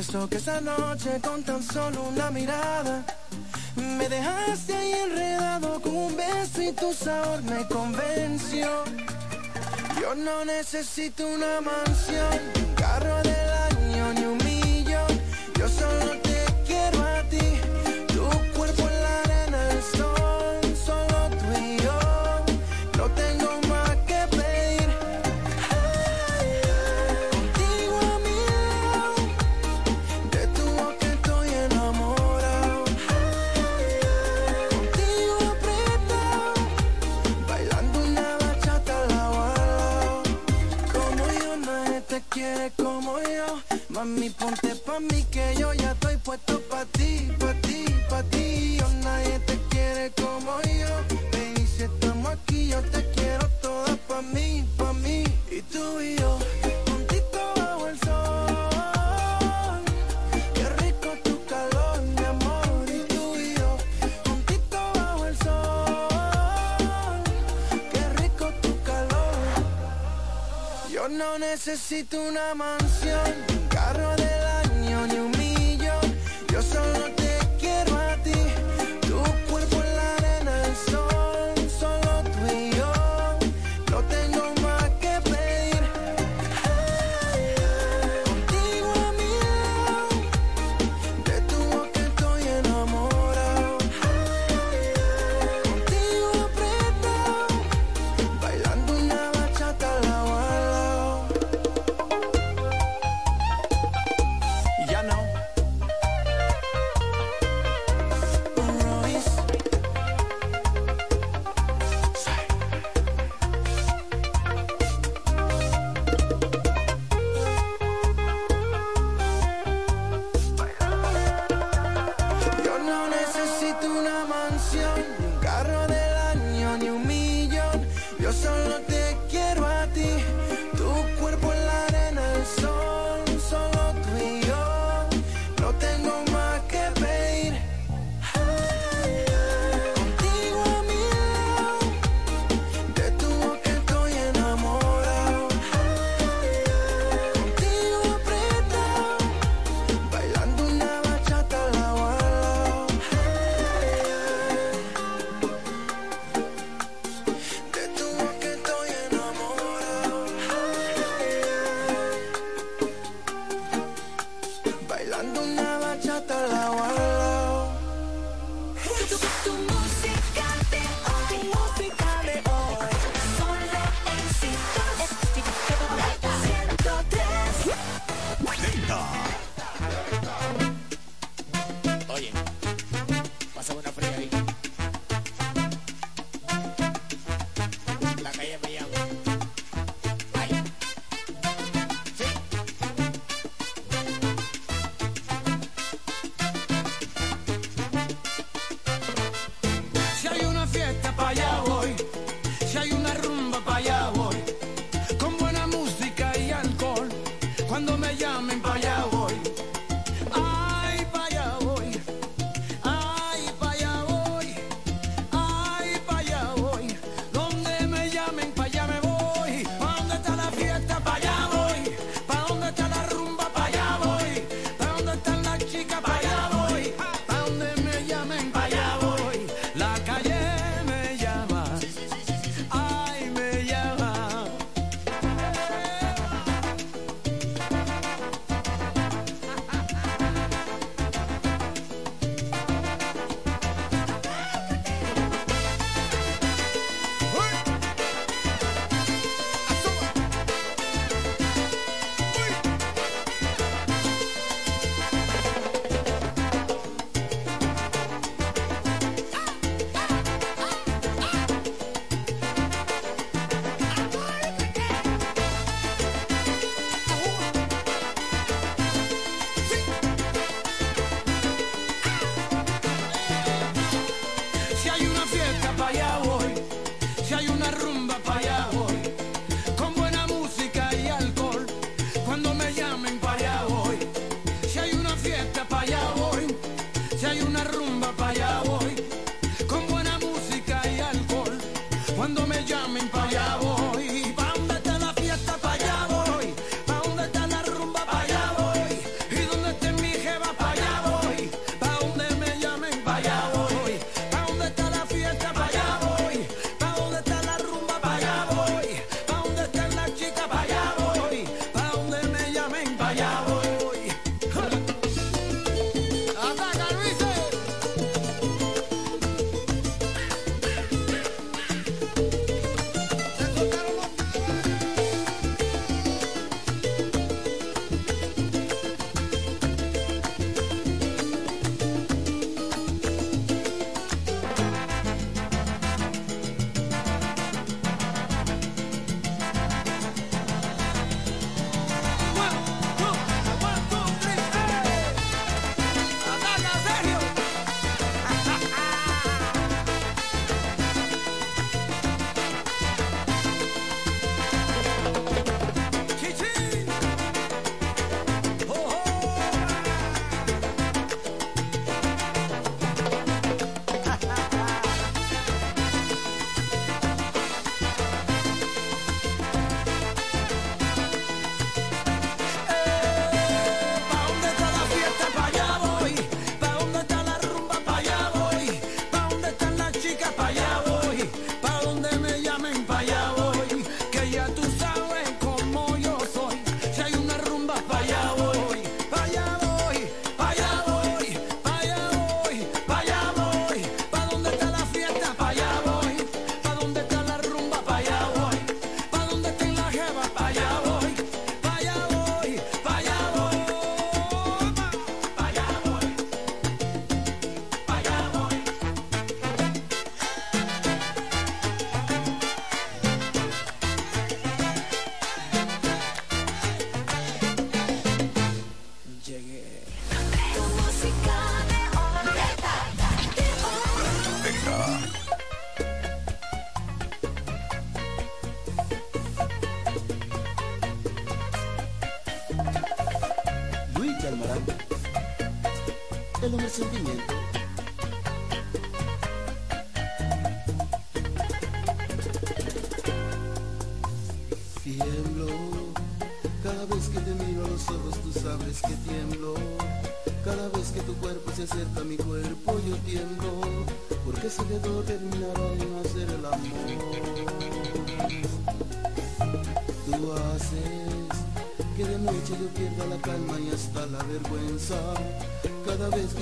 confieso que esa noche con tan solo una mirada me dejaste ahí enredado con un beso y tu sabor me convenció. Yo no necesito una mansión.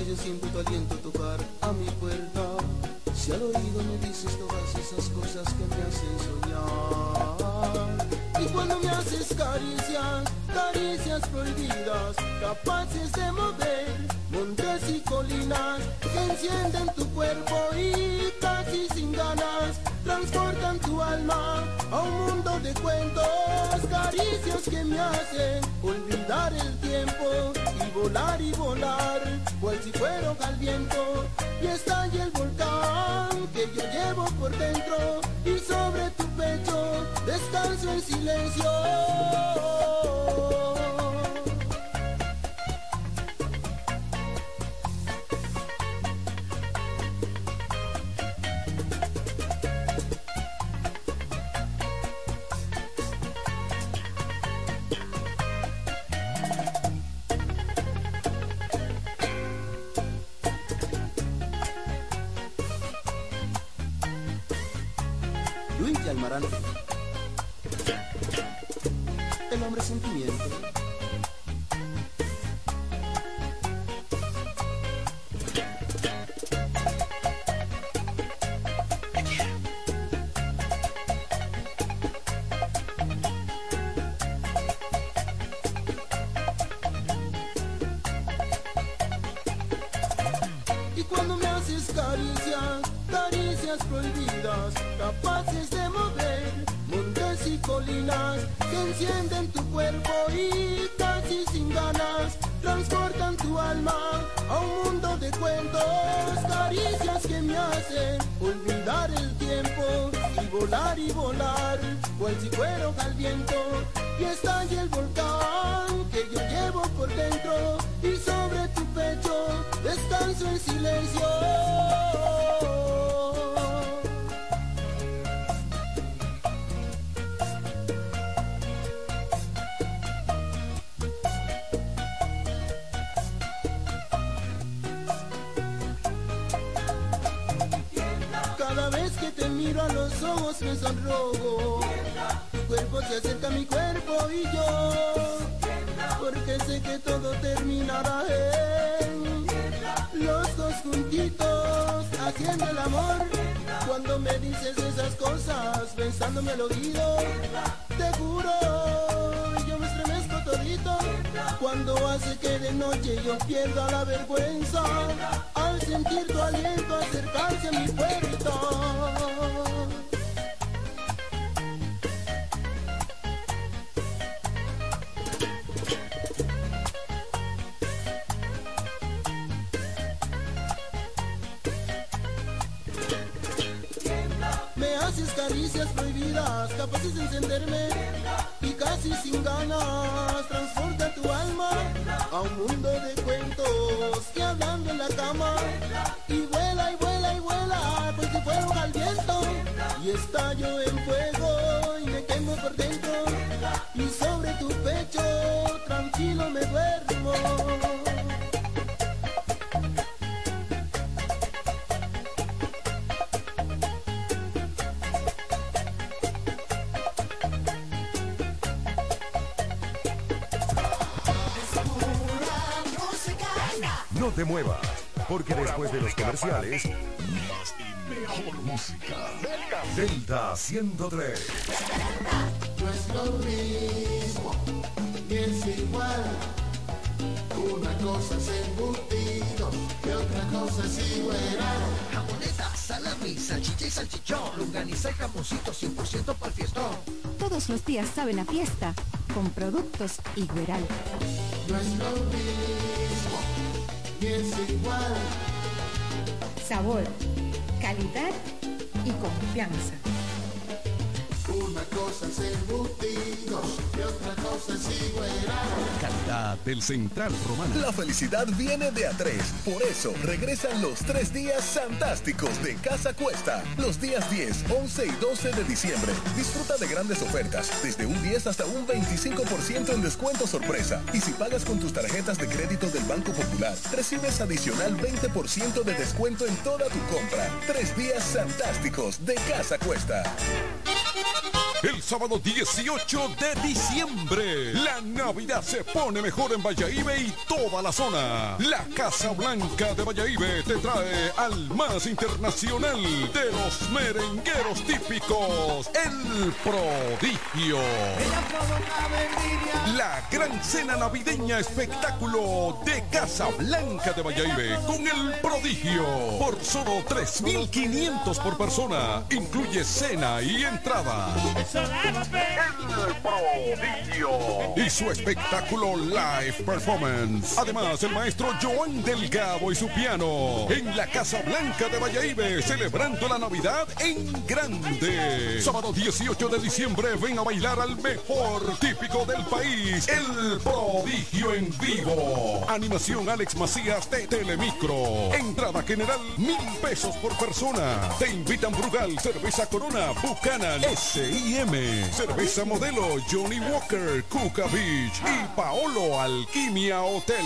Yo siento tu aliento que todo terminará en los dos juntitos haciendo el amor. Cuando me dices esas cosas, pensándome al oído, te juro, yo me estremezco todito. Cuando hace que de noche yo pierda la vergüenza, al sentir tu aliento acercarse a mi puerta. Prohibidas, capaces de encenderme. Y casi sin ganas transporta tu alma a un mundo de cuentos. Que hablando en la cama y vuela y vuela y vuela si fuera al viento. Y estallo en fuego y me quemo por dentro. Y sobre tu pecho tranquilo me duermo. Te muevas, porque después de los comerciales, Más y mejor música. Delta 103. No es lo mismo, ni es igual. Una cosa es embutido y otra cosa es igual. Jamoneta, salami, salchicha y salchichón. Longaniza y jamoncito 100% para el fiestón. Todos los días saben a fiesta con productos Igueral. No es lo mismo, es igual. Sabor, calidad y confianza. Una cosa es embutidos y otra cosa es Calidad del Central Romano. La felicidad viene de a tres. Por eso regresan los tres días fantásticos de Casa Cuesta. Los días 10, 11 y 12 de diciembre. Disfruta de grandes ofertas, desde un 10 hasta un 25% en descuento sorpresa. Y si pagas con tus tarjetas de crédito del Banco Popular, recibes adicional 20% de descuento en toda tu compra. Tres días fantásticos de Casa Cuesta. El sábado 18 de diciembre, la Navidad se pone mejor en Valladolid y toda la zona. La Casa Blanca de Valladolid te trae al más internacional de los merengueros típicos, el prodigio. La gran cena navideña espectáculo de Casa Blanca de Valladolid con el prodigio. Por solo 3.500 por persona. Incluye cena y entrada. El prodigio. Y su espectáculo live performance. Además, el maestro Joan Delgado y su piano. En la Casa Blanca de Valladolid, celebrando la Navidad en grande. Sábado 18 de diciembre, ven a bailar al mejor típico del país. El prodigio en vivo. Animación Alex Macías de Telemicro. Entrada general, mil pesos por persona. Te invitan Brugal, Cerveza Corona, Buchanan, S.I.M. Cerveza Modelo, Johnny Walker, Cuca Beach y Paolo Alquimia Hotel.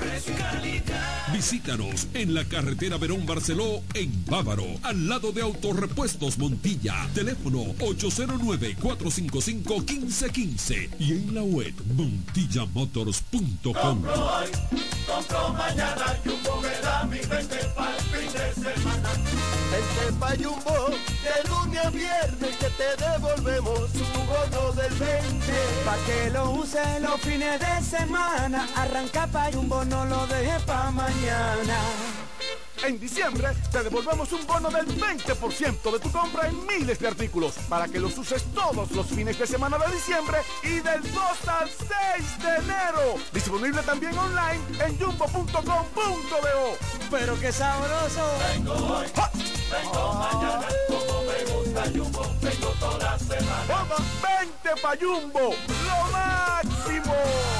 precio y calidad. Visítanos en la carretera Verón Barceló en Bávaro, al lado de Autorepuestos Montilla. Teléfono 809-455-1515 y en la web montillamotors.com. Compro hoy, compro mañana, Jumbo me da mi 20 para el fin de semana. Vente pa' Jumbo, de lunes a viernes que te devolvemos tu bono del 20. Pa' que lo use los fines de semana, arranca pa' Jumbo, no lo deje pa' mañana. En diciembre te devolvemos un bono del 20% de tu compra en miles de artículos para que los uses todos los fines de semana de diciembre y del 2 al 6 de enero. Disponible también online en jumbo.com.do. Pero qué sabroso. Vengo hoy, vengo mañana, como me gusta Jumbo, vengo toda la semana. Vamos, 20 pa' Jumbo, lo máximo.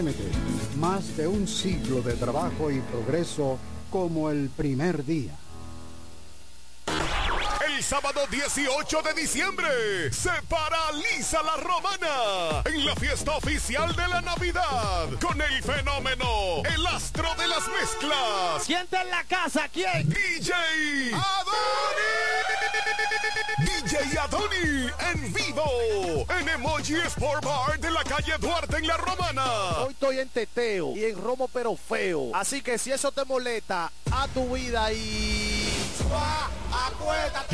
Más de un siglo de trabajo y progreso como el primer día. El sábado 18 de diciembre se paraliza la romana en la fiesta oficial de la Navidad con el fenómeno, el astro de las mezclas. ¿Quién está en la casa? ¿Quién? DJ Adoni. DJ Adoni en vivo en Emoji Sport Bar de la calle Duarte en la Romana. Hoy estoy en teteo y en romo pero feo. Así que si eso te molesta, a tu vida y...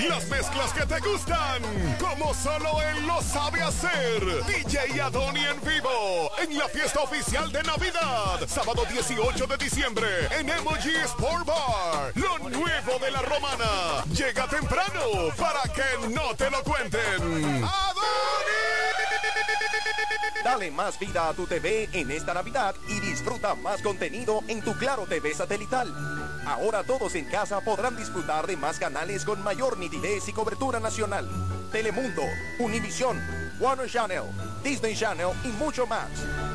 Las mezclas que te gustan, como solo él lo sabe hacer. DJ Adoni en vivo, en la fiesta oficial de Navidad, sábado 18 de diciembre, en Emoji Sport Bar. Lo nuevo de la romana. Llega temprano para que no te lo cuenten. Dale más vida a tu TV en esta Navidad y disfruta más contenido en tu Claro TV satelital. Ahora todos en casa podrán disfrutar de más canales con mayor nitidez y cobertura nacional. Telemundo, Univisión, Warner Channel, Disney Channel y mucho más.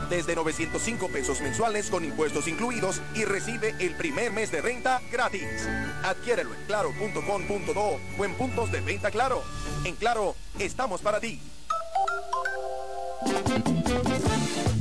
Desde 905 pesos mensuales con impuestos incluidos y recibe el primer mes de renta gratis. Adquiérelo en claro.com.do o en puntos de venta Claro. En Claro, estamos para ti.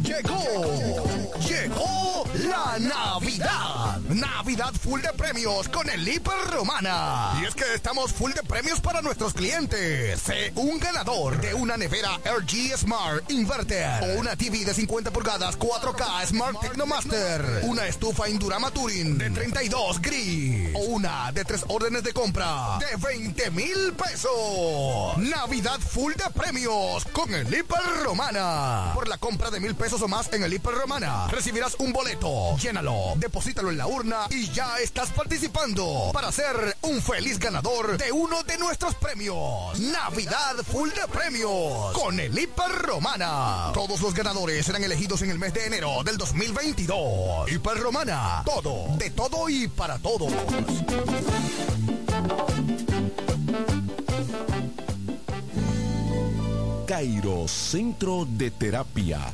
Llegó, llegó la Navidad. Navidad full de premios con el Hiper Romana. Y es que estamos full de premios para nuestros clientes. Sé un ganador de una nevera LG Smart Inverter o una TV de 50 pulgadas 4K Smart Technomaster, una estufa Indurama Turing de 32 gris o una de tres órdenes de compra de 20 mil pesos. Navidad full de premios con el Hiper Romana. Por la compra de mil pesos o más en el Hiper Romana, recibirás un boleto. Llénalo, deposítalo en la urna y ya estás participando para ser un feliz ganador de uno de nuestros premios. Navidad full de premios con el Hiper Romana. Todos los ganadores serán elegidos en el mes de enero del 2022. Hiper Romana, todo, de todo y para todos. Cairo Centro de Terapia.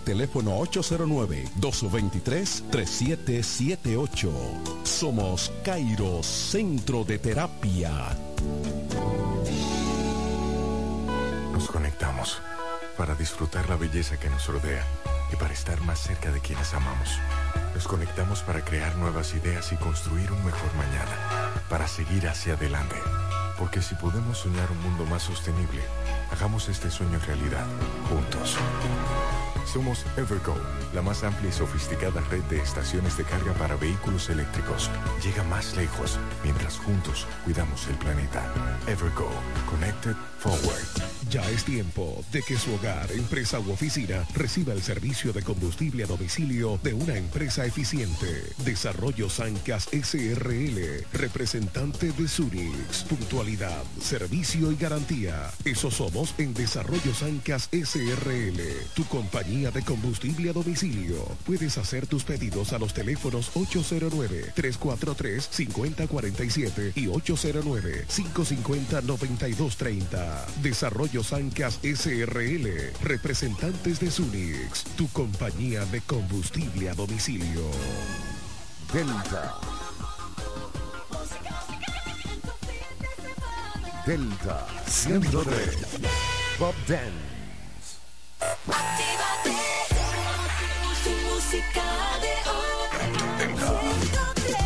teléfono 809-223-3778. Somos Cairo Centro de Terapia. Nos conectamos para disfrutar la belleza que nos rodea y para estar más cerca de quienes amamos. Nos conectamos para crear nuevas ideas y construir un mejor mañana, para seguir hacia adelante. Porque si podemos soñar un mundo más sostenible, hagamos este sueño realidad, juntos. Somos Evergo, la más amplia y sofisticada red de estaciones de carga para vehículos eléctricos. Llega más lejos mientras juntos cuidamos el planeta. Evergo, Connected Forward. Ya es tiempo de que su hogar, empresa u oficina reciba el servicio de combustible a domicilio de una empresa eficiente. Desarrollo Sancas SRL, representante de Sunix. Puntualidad, servicio y garantía. Eso somos en Desarrollo Sancas SRL, tu compañía de combustible a domicilio. Puedes hacer tus pedidos a los teléfonos 809-343-5047 y 809-550-9230. Desarrollo Sancas SRL, representantes de Sunix, tu compañía de combustible a domicilio. Delta. Delta 103. Bob Dance. Tu música de hoy. 103.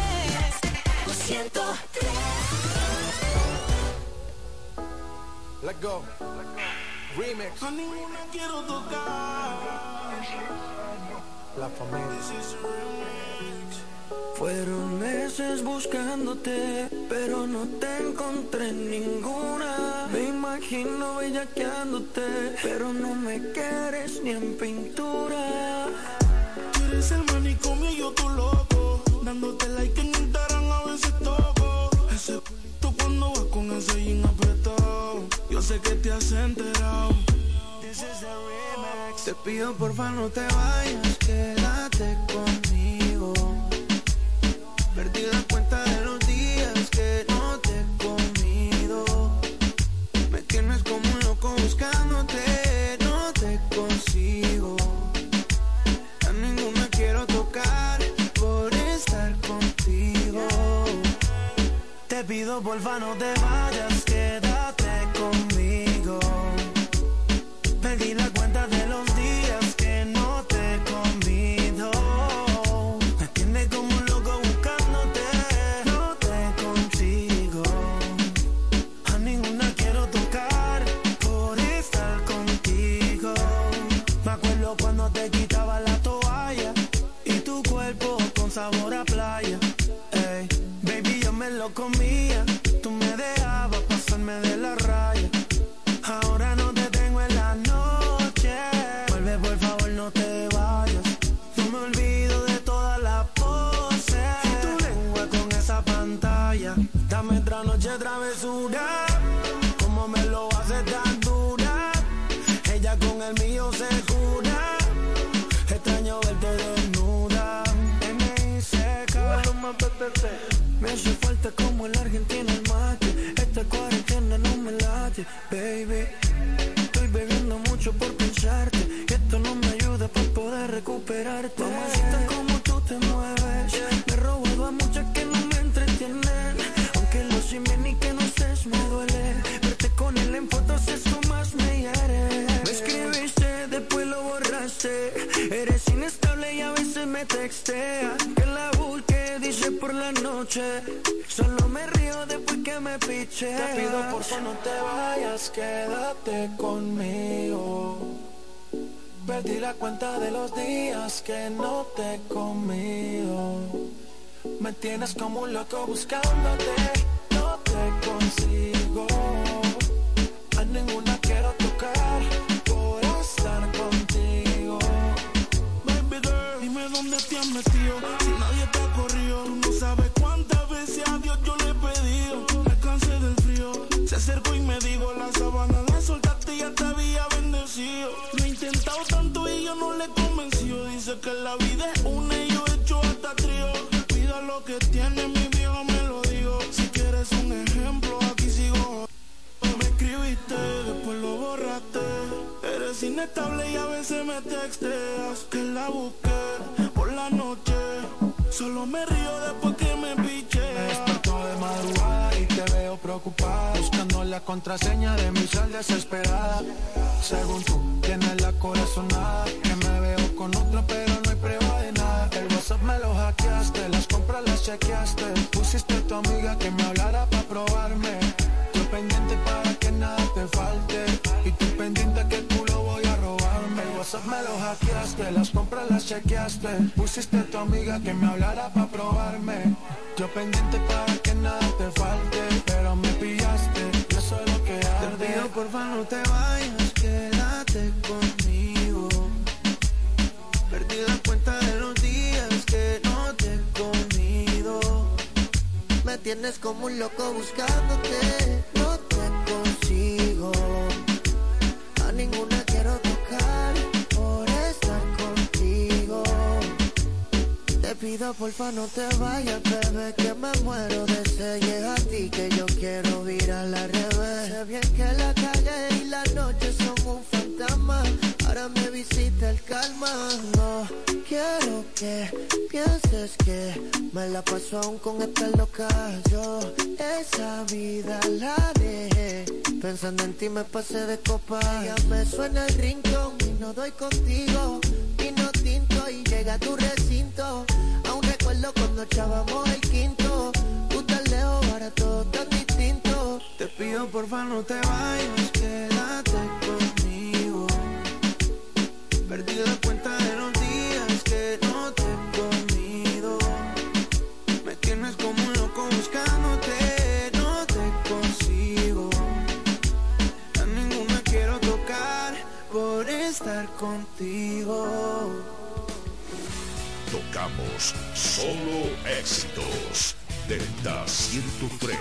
103. Let go. Remix. A ninguna quiero tocar. La familia. Fueron meses buscándote, pero no te encontré ninguna. Me imagino bellaqueándote, pero no me quieres ni en pintura. Tú eres el manicomio y yo tu loco, dándote like en Instagram a veces toco. Ese culito cuando vas con ese jean apretado, yo sé que te has enterado. This is the remix. Te pido porfa no te vayas, quédate conmigo. Pido porfa no te vayas, Perdí la cuenta de los días que no te he comido. Me tienes como un loco buscándote, no te consigo. A ninguna quiero tocar por estar contigo. Baby girl, dime dónde te has metido. Si nadie te ha corrido, tú no sabes cuántas veces a Dios yo le he pedido. Me cansé del frío, se acercó y me dijo la sabana la soltaste y ya te había bendecido. Inestable y a veces me texteas. Que la busqué por la noche. Solo me río después que me piche. Me de madrugada y te veo preocupada Buscando la contraseña de mi sal desesperada Según tú, tienes la corazonada Que me veo con otra pero no hay prueba de nada El WhatsApp me lo hackeaste, las compras las chequeaste Pusiste a tu amiga que me hablara para probarme Yo pendiente para que nada te falte WhatsApp me lo hackeaste, las compras las chequeaste Pusiste a tu amiga que me hablara para probarme Yo pendiente para que nada te falte Pero me pillaste, y eso es lo que arde Te pido porfa no te vayas, quédate conmigo. Perdí la cuenta de los días que no te he comido. Me tienes como un loco buscándote, Porfa no te vayas, bebé, que me muero de sed. A ti que yo quiero ir a la revés. Sé bien que la calle y la noche son un fantasma. Ahora me visita el calma. No quiero que pienses que me la paso aún con esta loca. Yo esa vida la dejé. Pensando en ti me pasé de copa. Ya me suena el rincón y no doy contigo. Vino tinto y llega a tu recinto. Cuando echábamos el quinto. Tú tan lejos, ahora todo tan distinto. Te pido porfa no te vayas, quédate conmigo. Perdí la cuenta de los días que no te he comido. Me tienes como un loco buscándote, no te consigo. A ninguna quiero tocar por estar contigo. Solo éxitos. Delta 103.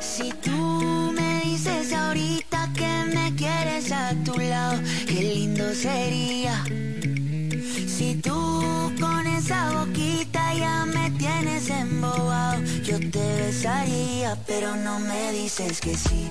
Si tú me dices ahorita que me quieres a tu lado, qué lindo sería. Si tú con esa boquita ya me tienes embobado, yo te besaría, pero no me dices que sí,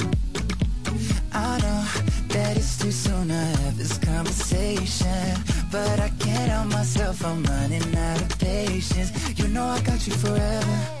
I know that it's too soon to have this conversation. But I can't help myself, I'm running out of patience. You know I got you forever.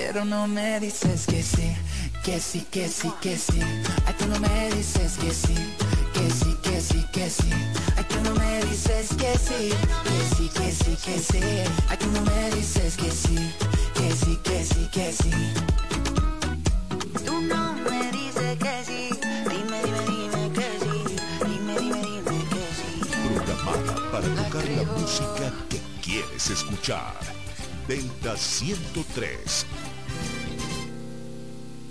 Pero no me dices que sí, que sí, que sí, que sí. Ay, tú no me dices que sí, que sí, que sí, que sí. Ay, tú no me dices que sí, que sí, que sí, que sí. Ay, tú no me dices que sí, que sí, que sí, que sí. Tú no me dices que sí, dime, dime, dime que sí, dime, dime, dime que sí. Programada para tocar la música que quieres escuchar. Delta 103.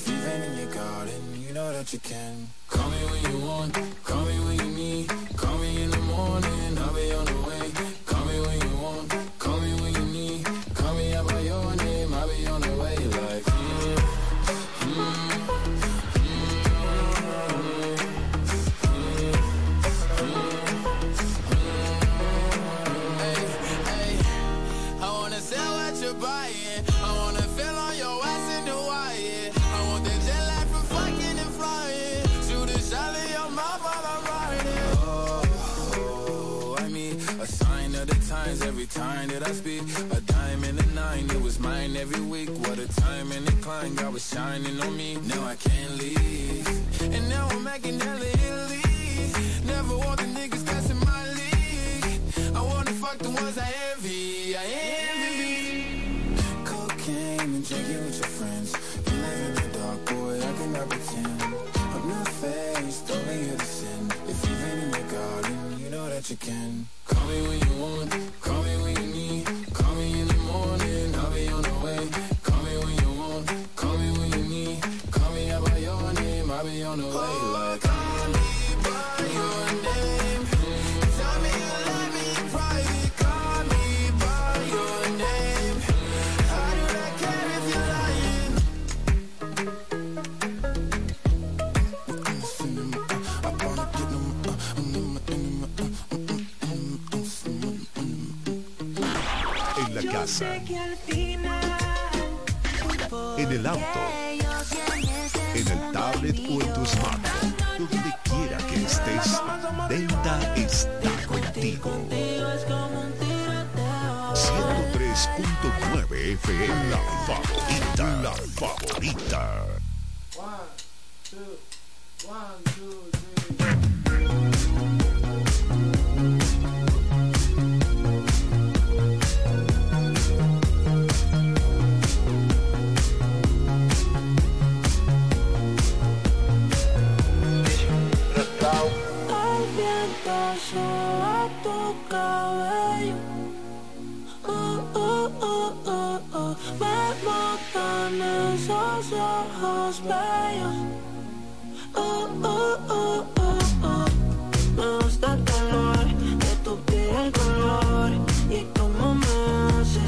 If you've in your garden, you know that you can. Call me when you want, call me when you need. Time and climb, God was shining on me. Now I can't leave. And now I'm making hella Italy. Never want the niggas in my league. I wanna fuck the ones I envy. I envy. Cocaine and drinking with your friends. You live in the dark, boy, I cannot pretend. I'm not faced, only you're the sin. If you've been in your garden, you know that you can. Call me when you want, call me when you tablet o en tu donde quiera que estés, Delta está contigo. 103.9 FM, la favorita, la favorita. El cabello. Oh, oh, oh, oh, oh. Me matan esos ojos bellos. Oh, oh, oh, oh, oh. Me gusta el color de tu piel, el color y cómo me hace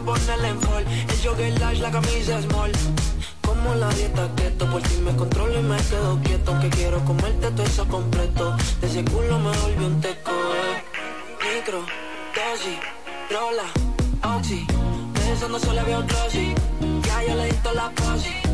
ponerle en fall. El jogger large, la camisa small. Como la dieta keto, por ti me controlo y me quedo quieto. Que quiero comerte todo eso completo. De ese culo me volvió un teco. Micro, dosis, rola, oxi. Pensando solo había un glossy. Ya yo le di la posi.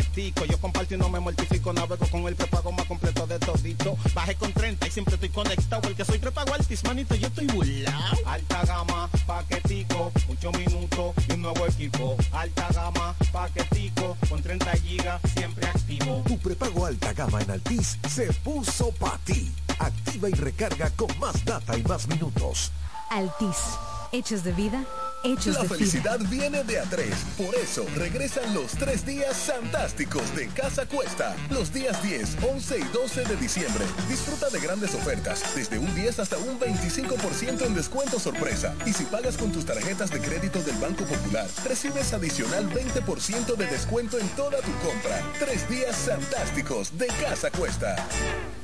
Paquetico, yo comparto y no me mortifico. Navego con el prepago más completo de todito. Bajé con 30 y siempre estoy conectado. El que soy prepago altis, manito, yo estoy burlao. Alta gama, paquetico, 8 minutos y un nuevo equipo. Alta gama, paquetico, con 30 gigas, siempre activo. Tu prepago alta gama en Altis se puso para ti. Activa y recarga con más data y más minutos. Altis. Hechos de vida, hechos La de felicidad vida. viene de a tres. Por eso regresan los tres días fantásticos de Casa Cuesta. Los días 10, 11 y 12 de diciembre. Disfruta de grandes ofertas. Desde un 10 hasta un 25% en descuento sorpresa. Y si pagas con tus tarjetas de crédito del Banco Popular, recibes adicional 20% de descuento en toda tu compra. Tres días fantásticos de Casa Cuesta.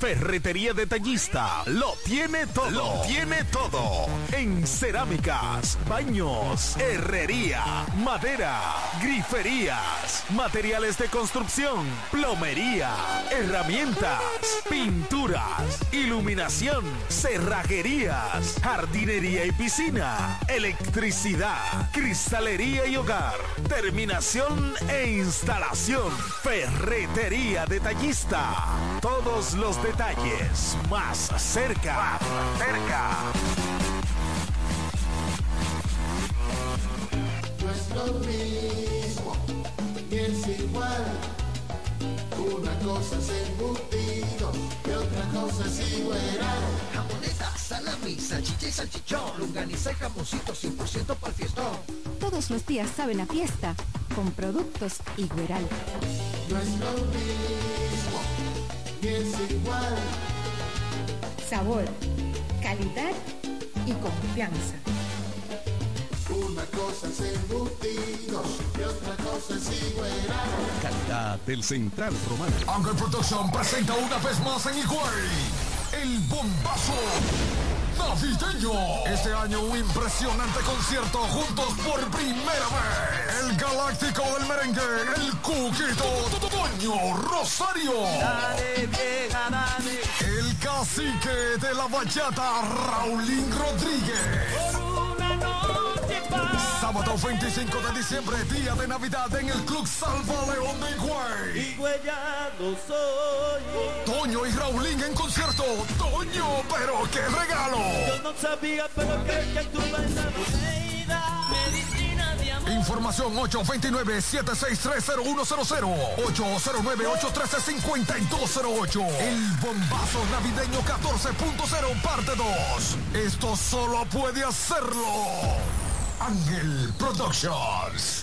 Ferretería Detallista lo tiene todo. Lo tiene todo. En cerámicas, baños, herrería, madera, griferías, materiales de construcción, plomería, herramientas, pinturas, iluminación, cerrajerías, jardinería y piscina, electricidad, cristalería y hogar, terminación e instalación. Ferretería Detallista. Todos los detalles más cerca. Más cerca. No es lo mismo, ni es igual. Una cosa es embutido y otra cosa es igual. Jamoneta, salami, salchicha y salchichón, longaniza y jamoncito 100% para el fiestón. Todos los días saben a fiesta con productos Igueral. No es lo mismo, ni es igual. Sabor, calidad y confianza. Una cosa es embutido y otra cosa es igual. Calidad del Central Romano. Angle Production presenta una vez más en Higüey el bombazo navideño. Este año un impresionante concierto juntos por primera vez. El galáctico del merengue, el cuquito Toño Rosario. Dale, vieja, dale. Cacique de la bachata, Raulín Rodríguez. Sábado 25 de diciembre, día de Navidad en el Club Salva León de Higüey. Higüeyano soy. Toño y Raulín en concierto. Toño pero qué regalo. Yo no sabía, pero que, que tú amor. Información 829-7630100 809-813-5208 El bombazo navideño 14.0 parte 2 Esto solo puede hacerlo Ángel Productions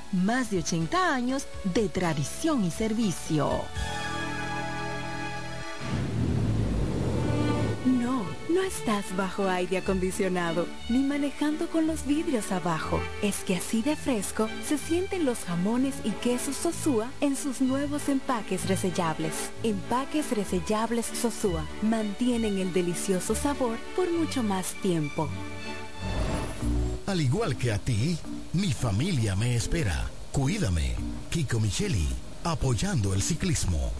más de 80 años de tradición y servicio. No, no estás bajo aire acondicionado ni manejando con los vidrios abajo. Es que así de fresco se sienten los jamones y quesos Sosúa en sus nuevos empaques resellables. Empaques resellables Sosúa mantienen el delicioso sabor por mucho más tiempo. Al igual que a ti, mi familia me espera. Cuídame. Kiko Micheli, apoyando el ciclismo.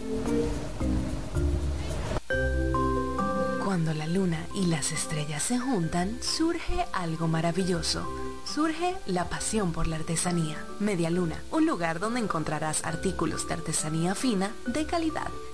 Cuando la luna y las estrellas se juntan, surge algo maravilloso. Surge la pasión por la artesanía. Media Luna, un lugar donde encontrarás artículos de artesanía fina de calidad.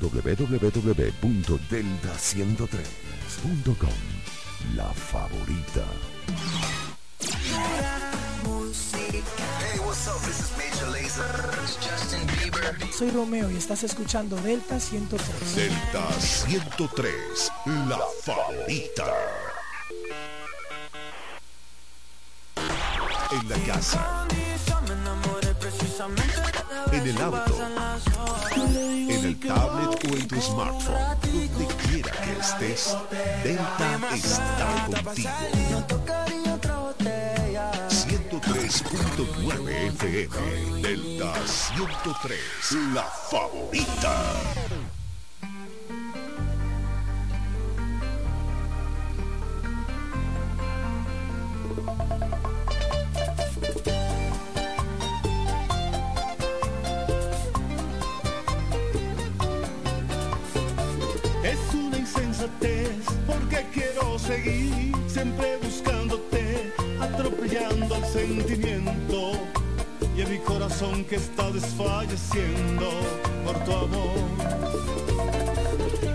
www.delta103.com. La favorita. Hey, what's up? This is Major Lazer. It's Justin Bieber. Soy Romeo y estás escuchando Delta 103. Delta 103, la favorita. En la casa, en el auto, el tablet o en tu smartphone, donde quiera que estés, Delta está contigo. 103.9 FM, Delta 103, la favorita. Seguir siempre buscándote, atropellando al sentimiento y a mi corazón que está desfalleciendo por tu amor.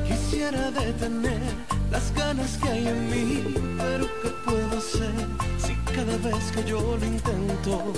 Quisiera detener las ganas que hay en mí, pero ¿qué puedo hacer si cada vez que yo lo intento